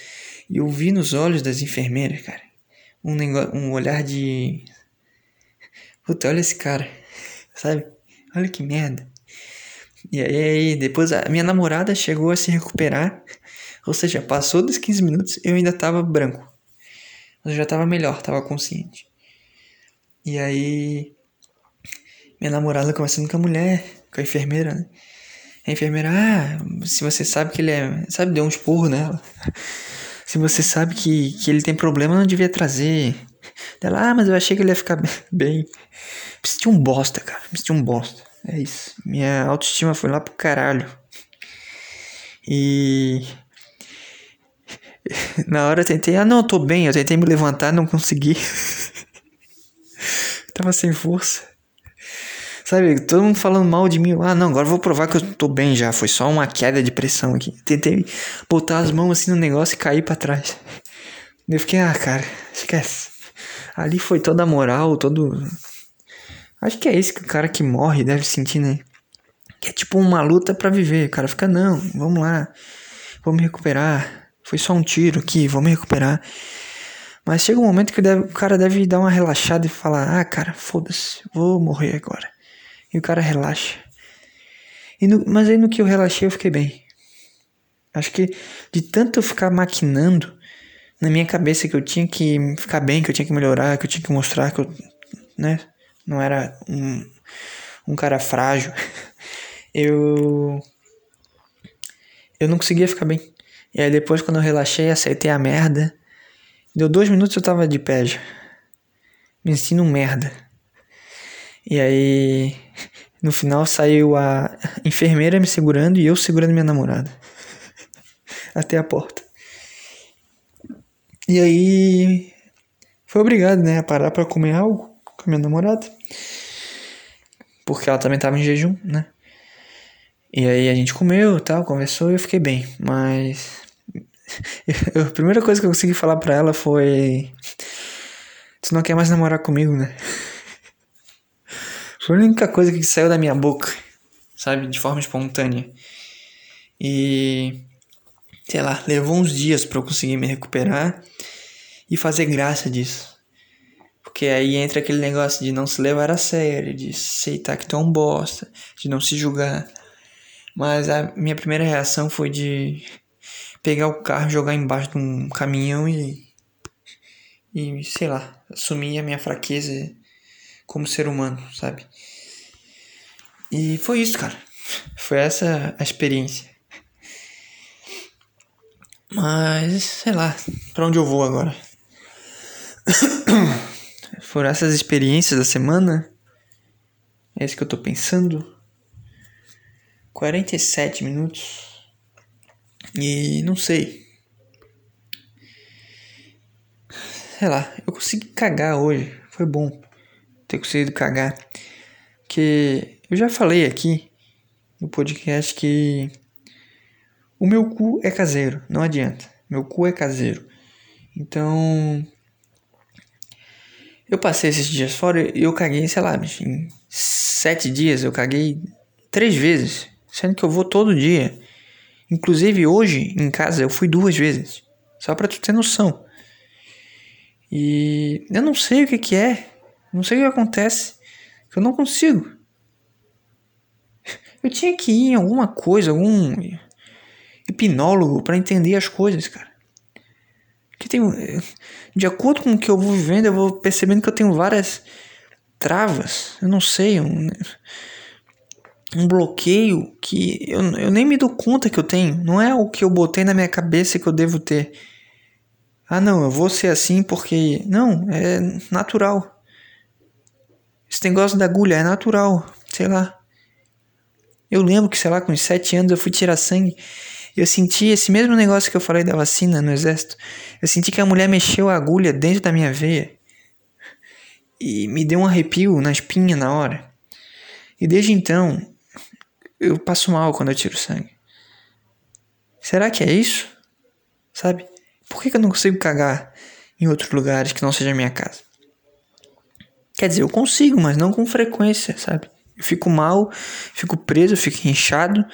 E eu vi nos olhos das enfermeiras, cara um, um olhar de. Puta, olha esse cara, sabe? Olha que merda. E aí, depois a minha namorada chegou a se recuperar, ou seja, passou dos 15 minutos, eu ainda tava branco. Mas eu já tava melhor, tava consciente. E aí, minha namorada conversando com a mulher, com a enfermeira, né? A enfermeira, ah, se você sabe que ele é. Sabe, deu um esporro nela. Se você sabe que, que ele tem problema, não devia trazer. Ela, ah, mas eu achei que ele ia ficar bem. Precisa de um bosta, cara. Precisa de um bosta. É isso. Minha autoestima foi lá pro caralho. E. Na hora eu tentei, ah não, eu tô bem, eu tentei me levantar, não consegui. Tava sem força. Sabe, todo mundo falando mal de mim. Ah, não, agora vou provar que eu tô bem já. Foi só uma queda de pressão aqui. Tentei botar as mãos assim no negócio e cair para trás. Eu fiquei, ah, cara, esquece. Ali foi toda a moral, todo. Acho que é isso que o cara que morre deve sentir, né? Que é tipo uma luta para viver. O cara fica, não, vamos lá, vou me recuperar. Foi só um tiro aqui, vou me recuperar. Mas chega um momento que o cara deve dar uma relaxada e falar: Ah, cara, foda-se, vou morrer agora. E o cara relaxa. No, mas aí no que eu relaxei eu fiquei bem. Acho que de tanto eu ficar maquinando na minha cabeça que eu tinha que ficar bem, que eu tinha que melhorar, que eu tinha que mostrar que eu, né, não era um, um cara frágil. Eu eu não conseguia ficar bem. E aí depois quando eu relaxei, aceitei a merda, deu dois minutos eu tava de pé já. Me ensino merda. E aí, no final saiu a enfermeira me segurando e eu segurando minha namorada. Até a porta. E aí, foi obrigado, né, a parar pra comer algo com a minha namorada. Porque ela também tava em jejum, né? E aí a gente comeu tal, conversou e eu fiquei bem. Mas. a primeira coisa que eu consegui falar pra ela foi. Tu não quer mais namorar comigo, né? Foi a única coisa que saiu da minha boca, sabe? De forma espontânea. E. Sei lá, levou uns dias para eu conseguir me recuperar e fazer graça disso. Porque aí entra aquele negócio de não se levar a sério, de aceitar que tu é um bosta, de não se julgar. Mas a minha primeira reação foi de pegar o carro, jogar embaixo de um caminhão e. E sei lá, assumir a minha fraqueza como ser humano, sabe? E foi isso, cara. Foi essa a experiência. Mas, sei lá, para onde eu vou agora? Foram essas experiências da semana? É isso que eu tô pensando. 47 minutos. E não sei. Sei lá, eu consegui cagar hoje. Foi bom ter conseguido cagar. Que eu já falei aqui no podcast que o meu cu é caseiro, não adianta. Meu cu é caseiro. Então, eu passei esses dias fora e eu caguei, sei lá, em sete dias eu caguei três vezes, sendo que eu vou todo dia. Inclusive hoje em casa eu fui duas vezes, só pra tu ter noção. E eu não sei o que que é, não sei o que acontece. Eu não consigo. Eu tinha que ir em alguma coisa, algum hipnólogo para entender as coisas, cara. Que tem, de acordo com o que eu vou vivendo, eu vou percebendo que eu tenho várias travas. Eu não sei, um, um bloqueio que eu, eu nem me dou conta que eu tenho. Não é o que eu botei na minha cabeça que eu devo ter. Ah, não, eu vou ser assim porque. Não, é natural. Esse negócio da agulha é natural, sei lá. Eu lembro que, sei lá, com uns 7 anos eu fui tirar sangue. Eu senti esse mesmo negócio que eu falei da vacina no exército. Eu senti que a mulher mexeu a agulha dentro da minha veia. E me deu um arrepio na espinha na hora. E desde então, eu passo mal quando eu tiro sangue. Será que é isso? Sabe? Por que, que eu não consigo cagar em outros lugares que não seja minha casa? Quer dizer, eu consigo, mas não com frequência, sabe? Eu fico mal, fico preso, fico inchado,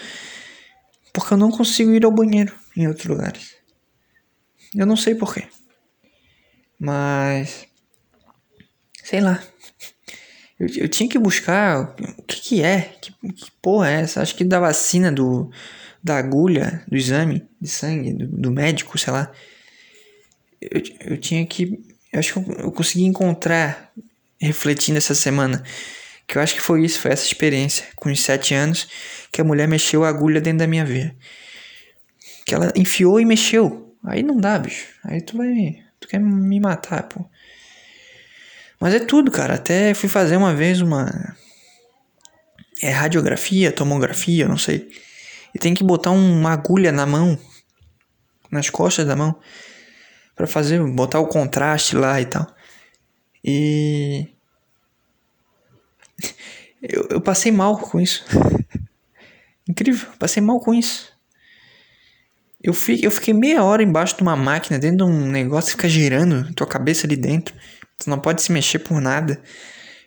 porque eu não consigo ir ao banheiro em outros lugares. Eu não sei porquê. Mas. Sei lá. Eu, eu tinha que buscar o que, que é, que, que porra é essa? Acho que da vacina, do, da agulha, do exame de sangue, do, do médico, sei lá. Eu, eu tinha que. Eu acho que eu, eu consegui encontrar refletindo essa semana. Que eu acho que foi isso, foi essa experiência, com os sete anos, que a mulher mexeu a agulha dentro da minha veia. Que ela enfiou e mexeu. Aí não dá, bicho. Aí tu vai. Tu quer me matar, pô. Mas é tudo, cara. Até fui fazer uma vez uma. É radiografia, tomografia, não sei. E tem que botar uma agulha na mão. Nas costas da mão. para fazer, botar o contraste lá e tal. E eu, eu passei mal com isso. Incrível, passei mal com isso. Eu fiquei, eu fiquei meia hora embaixo de uma máquina, dentro de um negócio que fica girando, tua cabeça ali dentro. Tu não pode se mexer por nada.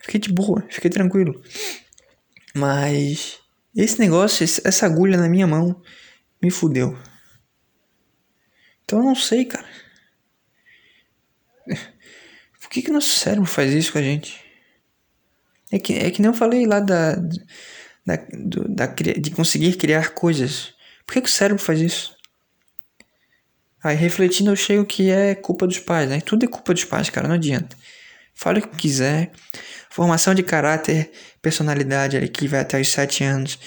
Fiquei de boa, fiquei tranquilo. Mas esse negócio, essa agulha na minha mão, me fudeu. Então eu não sei, cara. Por que que nosso cérebro faz isso com a gente? É que, é que nem eu falei lá da, da, do, da de conseguir criar coisas. Por que, que o cérebro faz isso? Aí refletindo eu chego que é culpa dos pais, né? Tudo é culpa dos pais, cara, não adianta. Fale o que quiser. Formação de caráter, personalidade ali que vai até os 7 anos.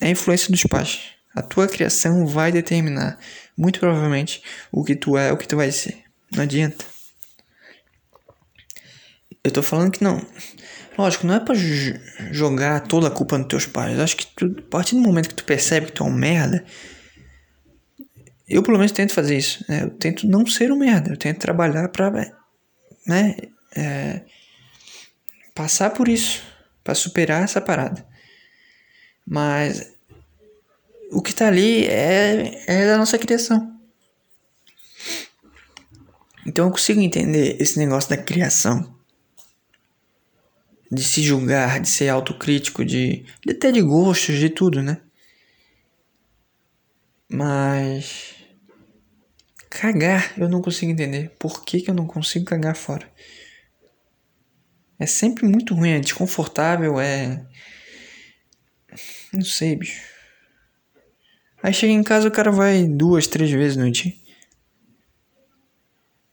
É influência dos pais. A tua criação vai determinar, muito provavelmente, o que tu é, o que tu vai ser. Não adianta. Eu tô falando que não. Lógico, não é pra jogar toda a culpa nos teus pais. Acho que tu, a partir do momento que tu percebe que tu é um merda, eu pelo menos tento fazer isso. Né? Eu tento não ser um merda. Eu tento trabalhar pra, né, é, passar por isso, para superar essa parada. Mas o que tá ali é, é da nossa criação. Então eu consigo entender esse negócio da criação de se julgar, de ser autocrítico, de, de até de gostos, de tudo, né? Mas cagar eu não consigo entender. Por que, que eu não consigo cagar fora? É sempre muito ruim, é desconfortável, é. Não sei, bicho. Aí chega em casa o cara vai duas, três vezes no dia.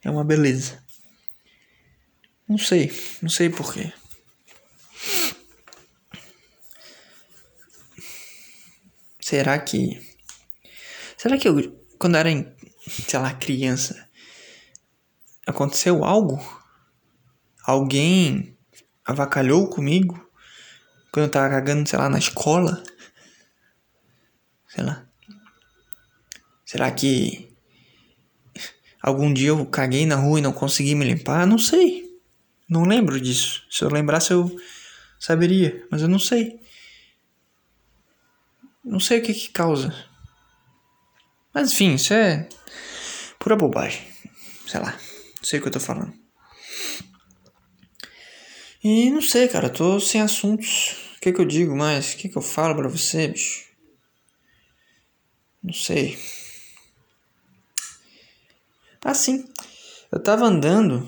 É uma beleza. Não sei, não sei porquê. Será que. Será que eu, quando era, sei lá, criança, aconteceu algo? Alguém avacalhou comigo? Quando eu tava cagando, sei lá, na escola? Sei lá. Será que algum dia eu caguei na rua e não consegui me limpar? Não sei. Não lembro disso. Se eu lembrasse, eu saberia, mas eu não sei. Não sei o que que causa. Mas enfim, isso é pura bobagem. Sei lá, não sei o que eu tô falando. E não sei, cara, tô sem assuntos. O que que eu digo mais? O que que eu falo pra você, bicho? Não sei. Ah, sim. Eu tava andando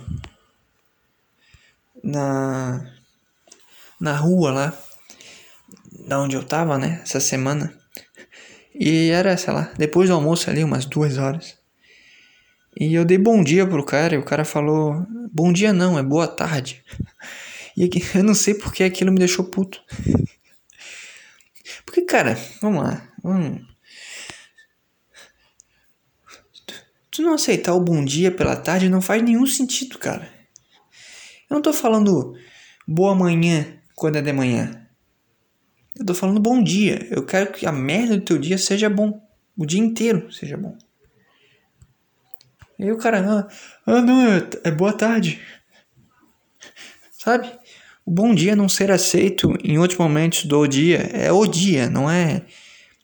na na rua lá da onde eu tava, né, essa semana. E era, sei lá, depois do almoço ali, umas duas horas. E eu dei bom dia pro cara e o cara falou: Bom dia não, é boa tarde. E eu não sei porque aquilo me deixou puto. Porque, cara, vamos lá. Vamos. Tu não aceitar o bom dia pela tarde não faz nenhum sentido, cara. Eu não tô falando boa manhã quando é de manhã. Eu tô falando bom dia. Eu quero que a merda do teu dia seja bom. O dia inteiro seja bom. E aí o cara, ah, ah não, é, é boa tarde. Sabe? O bom dia não ser aceito em outros momentos do dia é o dia, não é.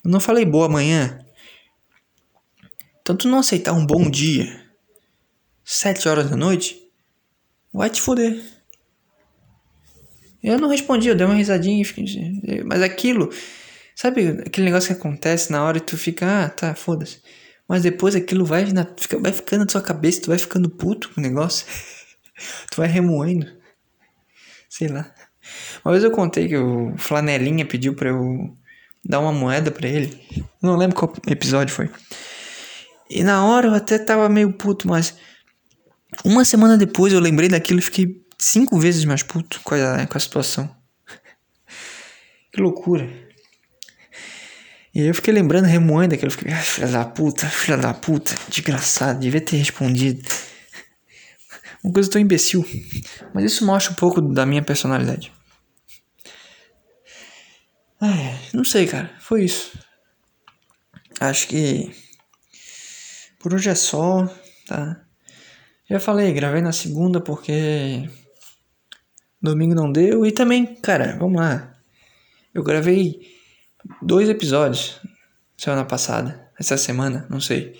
Eu não falei boa manhã. Então tu não aceitar um bom dia sete horas da noite, vai te foder. Eu não respondi, eu dei uma risadinha. Mas aquilo. Sabe aquele negócio que acontece na hora e tu fica, ah, tá, foda-se. Mas depois aquilo vai, na, fica, vai ficando na sua cabeça, tu vai ficando puto com o negócio. tu vai remoendo. Sei lá. Uma vez eu contei que o Flanelinha pediu pra eu dar uma moeda pra ele. Não lembro qual episódio foi. E na hora eu até tava meio puto, mas uma semana depois eu lembrei daquilo e fiquei cinco vezes mais puto com a, com a situação. que loucura. E aí eu fiquei lembrando, remoendo aquilo. Fiquei, ah, filha da puta, filha da puta, desgraçado, devia ter respondido. Uma coisa tão imbecil. Mas isso mostra um pouco da minha personalidade. Ai, não sei, cara. Foi isso. Acho que por hoje é só, tá? Já falei, gravei na segunda porque domingo não deu. E também, cara, vamos lá. Eu gravei dois episódios semana passada, essa semana, não sei.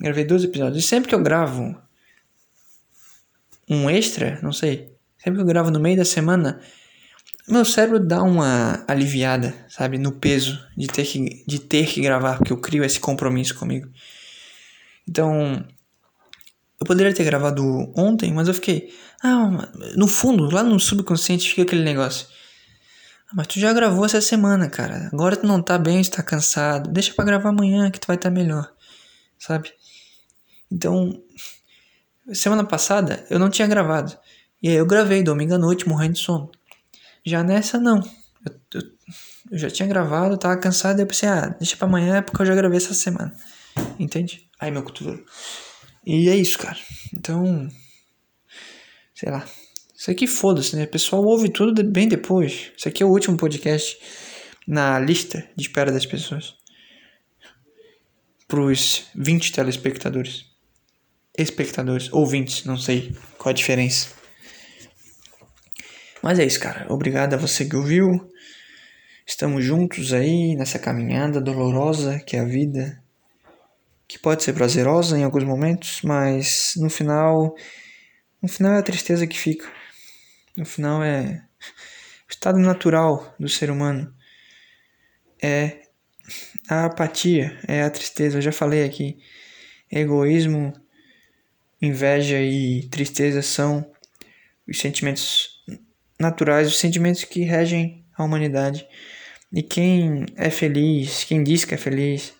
Gravei dois episódios. E sempre que eu gravo um extra, não sei. Sempre que eu gravo no meio da semana, meu cérebro dá uma aliviada, sabe, no peso de ter que, de ter que gravar, porque eu crio esse compromisso comigo. Então, eu poderia ter gravado ontem, mas eu fiquei, ah, no fundo, lá no subconsciente fica aquele negócio. Ah, mas tu já gravou essa semana, cara. Agora tu não tá bem, está cansado. Deixa para gravar amanhã que tu vai estar tá melhor, sabe? Então, semana passada eu não tinha gravado. E aí eu gravei domingo à noite, morrendo de sono. Já nessa, não. Eu, eu, eu já tinha gravado, tava cansado, e eu pensei, ah, deixa pra amanhã porque eu já gravei essa semana. Entende? Ai, meu cotovelo. E é isso, cara. Então, sei lá. Isso aqui foda-se, né? O pessoal ouve tudo bem depois. Isso aqui é o último podcast na lista de espera das pessoas. Pros 20 telespectadores. Espectadores, ouvintes, não sei qual a diferença. Mas é isso, cara. Obrigado a você que ouviu. Estamos juntos aí nessa caminhada dolorosa que é a vida, que pode ser prazerosa em alguns momentos, mas no final, no final é a tristeza que fica. No final é o estado natural do ser humano. É a apatia, é a tristeza. Eu já falei aqui. Egoísmo, inveja e tristeza são os sentimentos naturais, os sentimentos que regem a humanidade. E quem é feliz, quem diz que é feliz,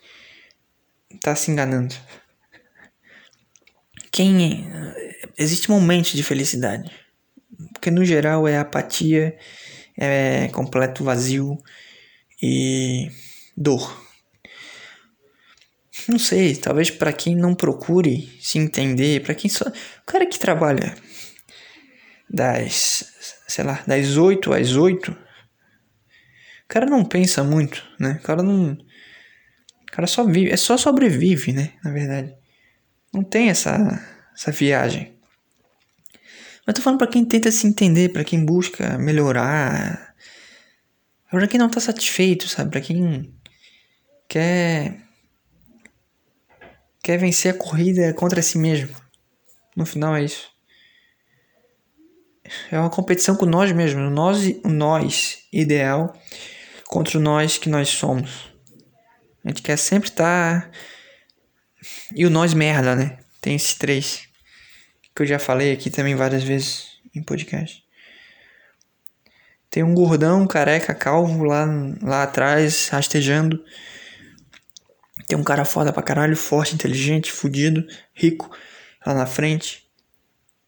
está se enganando. Quem existe momentos de felicidade, porque no geral é apatia, é completo vazio e dor. Não sei, talvez para quem não procure se entender, para quem só o cara que trabalha das sei lá, das 8 às 8, o cara não pensa muito, né? O cara não. O cara só vive, é só sobrevive, né? Na verdade. Não tem essa, essa viagem. Mas tô falando pra quem tenta se entender, para quem busca melhorar. Pra quem não tá satisfeito, sabe? Pra quem quer. Quer vencer a corrida contra si mesmo. No final é isso. É uma competição com nós mesmos, nós, o nós ideal contra o nós que nós somos. A gente quer sempre estar. Tá... E o nós merda, né? Tem esses três. Que eu já falei aqui também várias vezes em podcast. Tem um gordão, careca, calvo lá, lá atrás, rastejando. Tem um cara foda pra caralho, forte, inteligente, fudido, rico, lá na frente.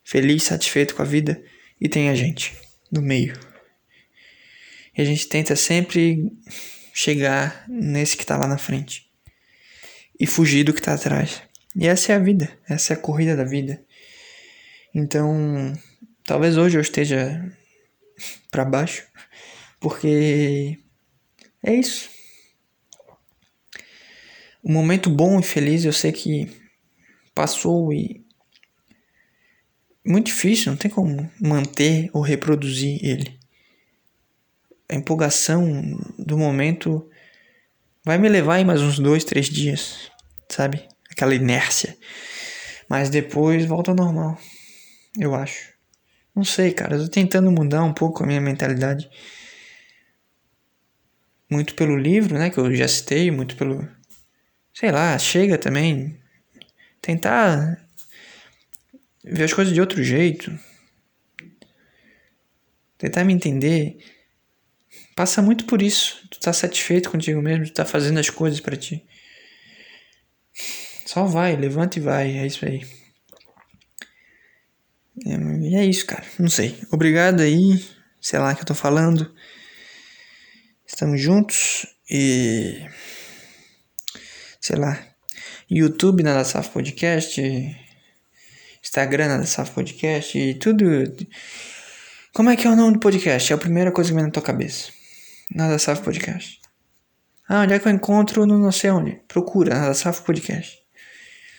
Feliz, satisfeito com a vida e tem a gente no meio. E a gente tenta sempre chegar nesse que está lá na frente e fugir do que está atrás. E essa é a vida, essa é a corrida da vida. Então, talvez hoje eu esteja para baixo, porque é isso. O momento bom e feliz eu sei que passou e muito difícil, não tem como manter ou reproduzir ele. A empolgação do momento vai me levar em mais uns dois, três dias, sabe? Aquela inércia. Mas depois volta ao normal, eu acho. Não sei, cara, eu tô tentando mudar um pouco a minha mentalidade. Muito pelo livro, né, que eu já citei, muito pelo. Sei lá, chega também. Tentar ver as coisas de outro jeito, tentar me entender, passa muito por isso. Tu tá satisfeito contigo mesmo, tu tá fazendo as coisas para ti. Só vai, levanta e vai, é isso aí. É, e é isso, cara. Não sei. Obrigado aí. Sei lá que eu tô falando. Estamos juntos e. Sei lá. YouTube na da Saf Podcast. Instagram da Saf Podcast e tudo. Como é que é o nome do podcast? É a primeira coisa que vem na tua cabeça. Nada Saf Podcast. Ah, onde é que eu encontro? No não sei onde. Procura, Nada Saf Podcast.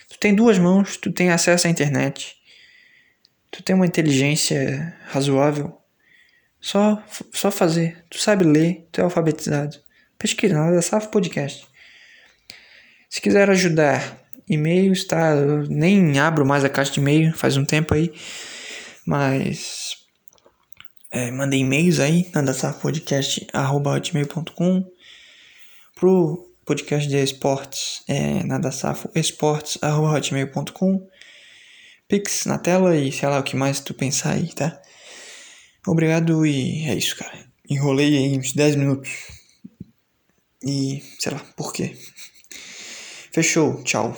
Tu tem duas mãos, tu tem acesso à internet. tu tem uma inteligência razoável, só, só fazer. Tu sabe ler, tu é alfabetizado. Pesquisa, nada Safo Podcast. Se quiser ajudar, e-mails, tá? Eu nem abro mais a caixa de e-mail, faz um tempo aí. Mas é, mandei e-mails aí, nadasafopodcast.com pro podcast de esportes, é, nadasafoesportes.com Pix na tela e sei lá o que mais tu pensar aí, tá? Obrigado e é isso, cara. Enrolei aí uns 10 minutos. E sei lá por quê. Fechou, tchau.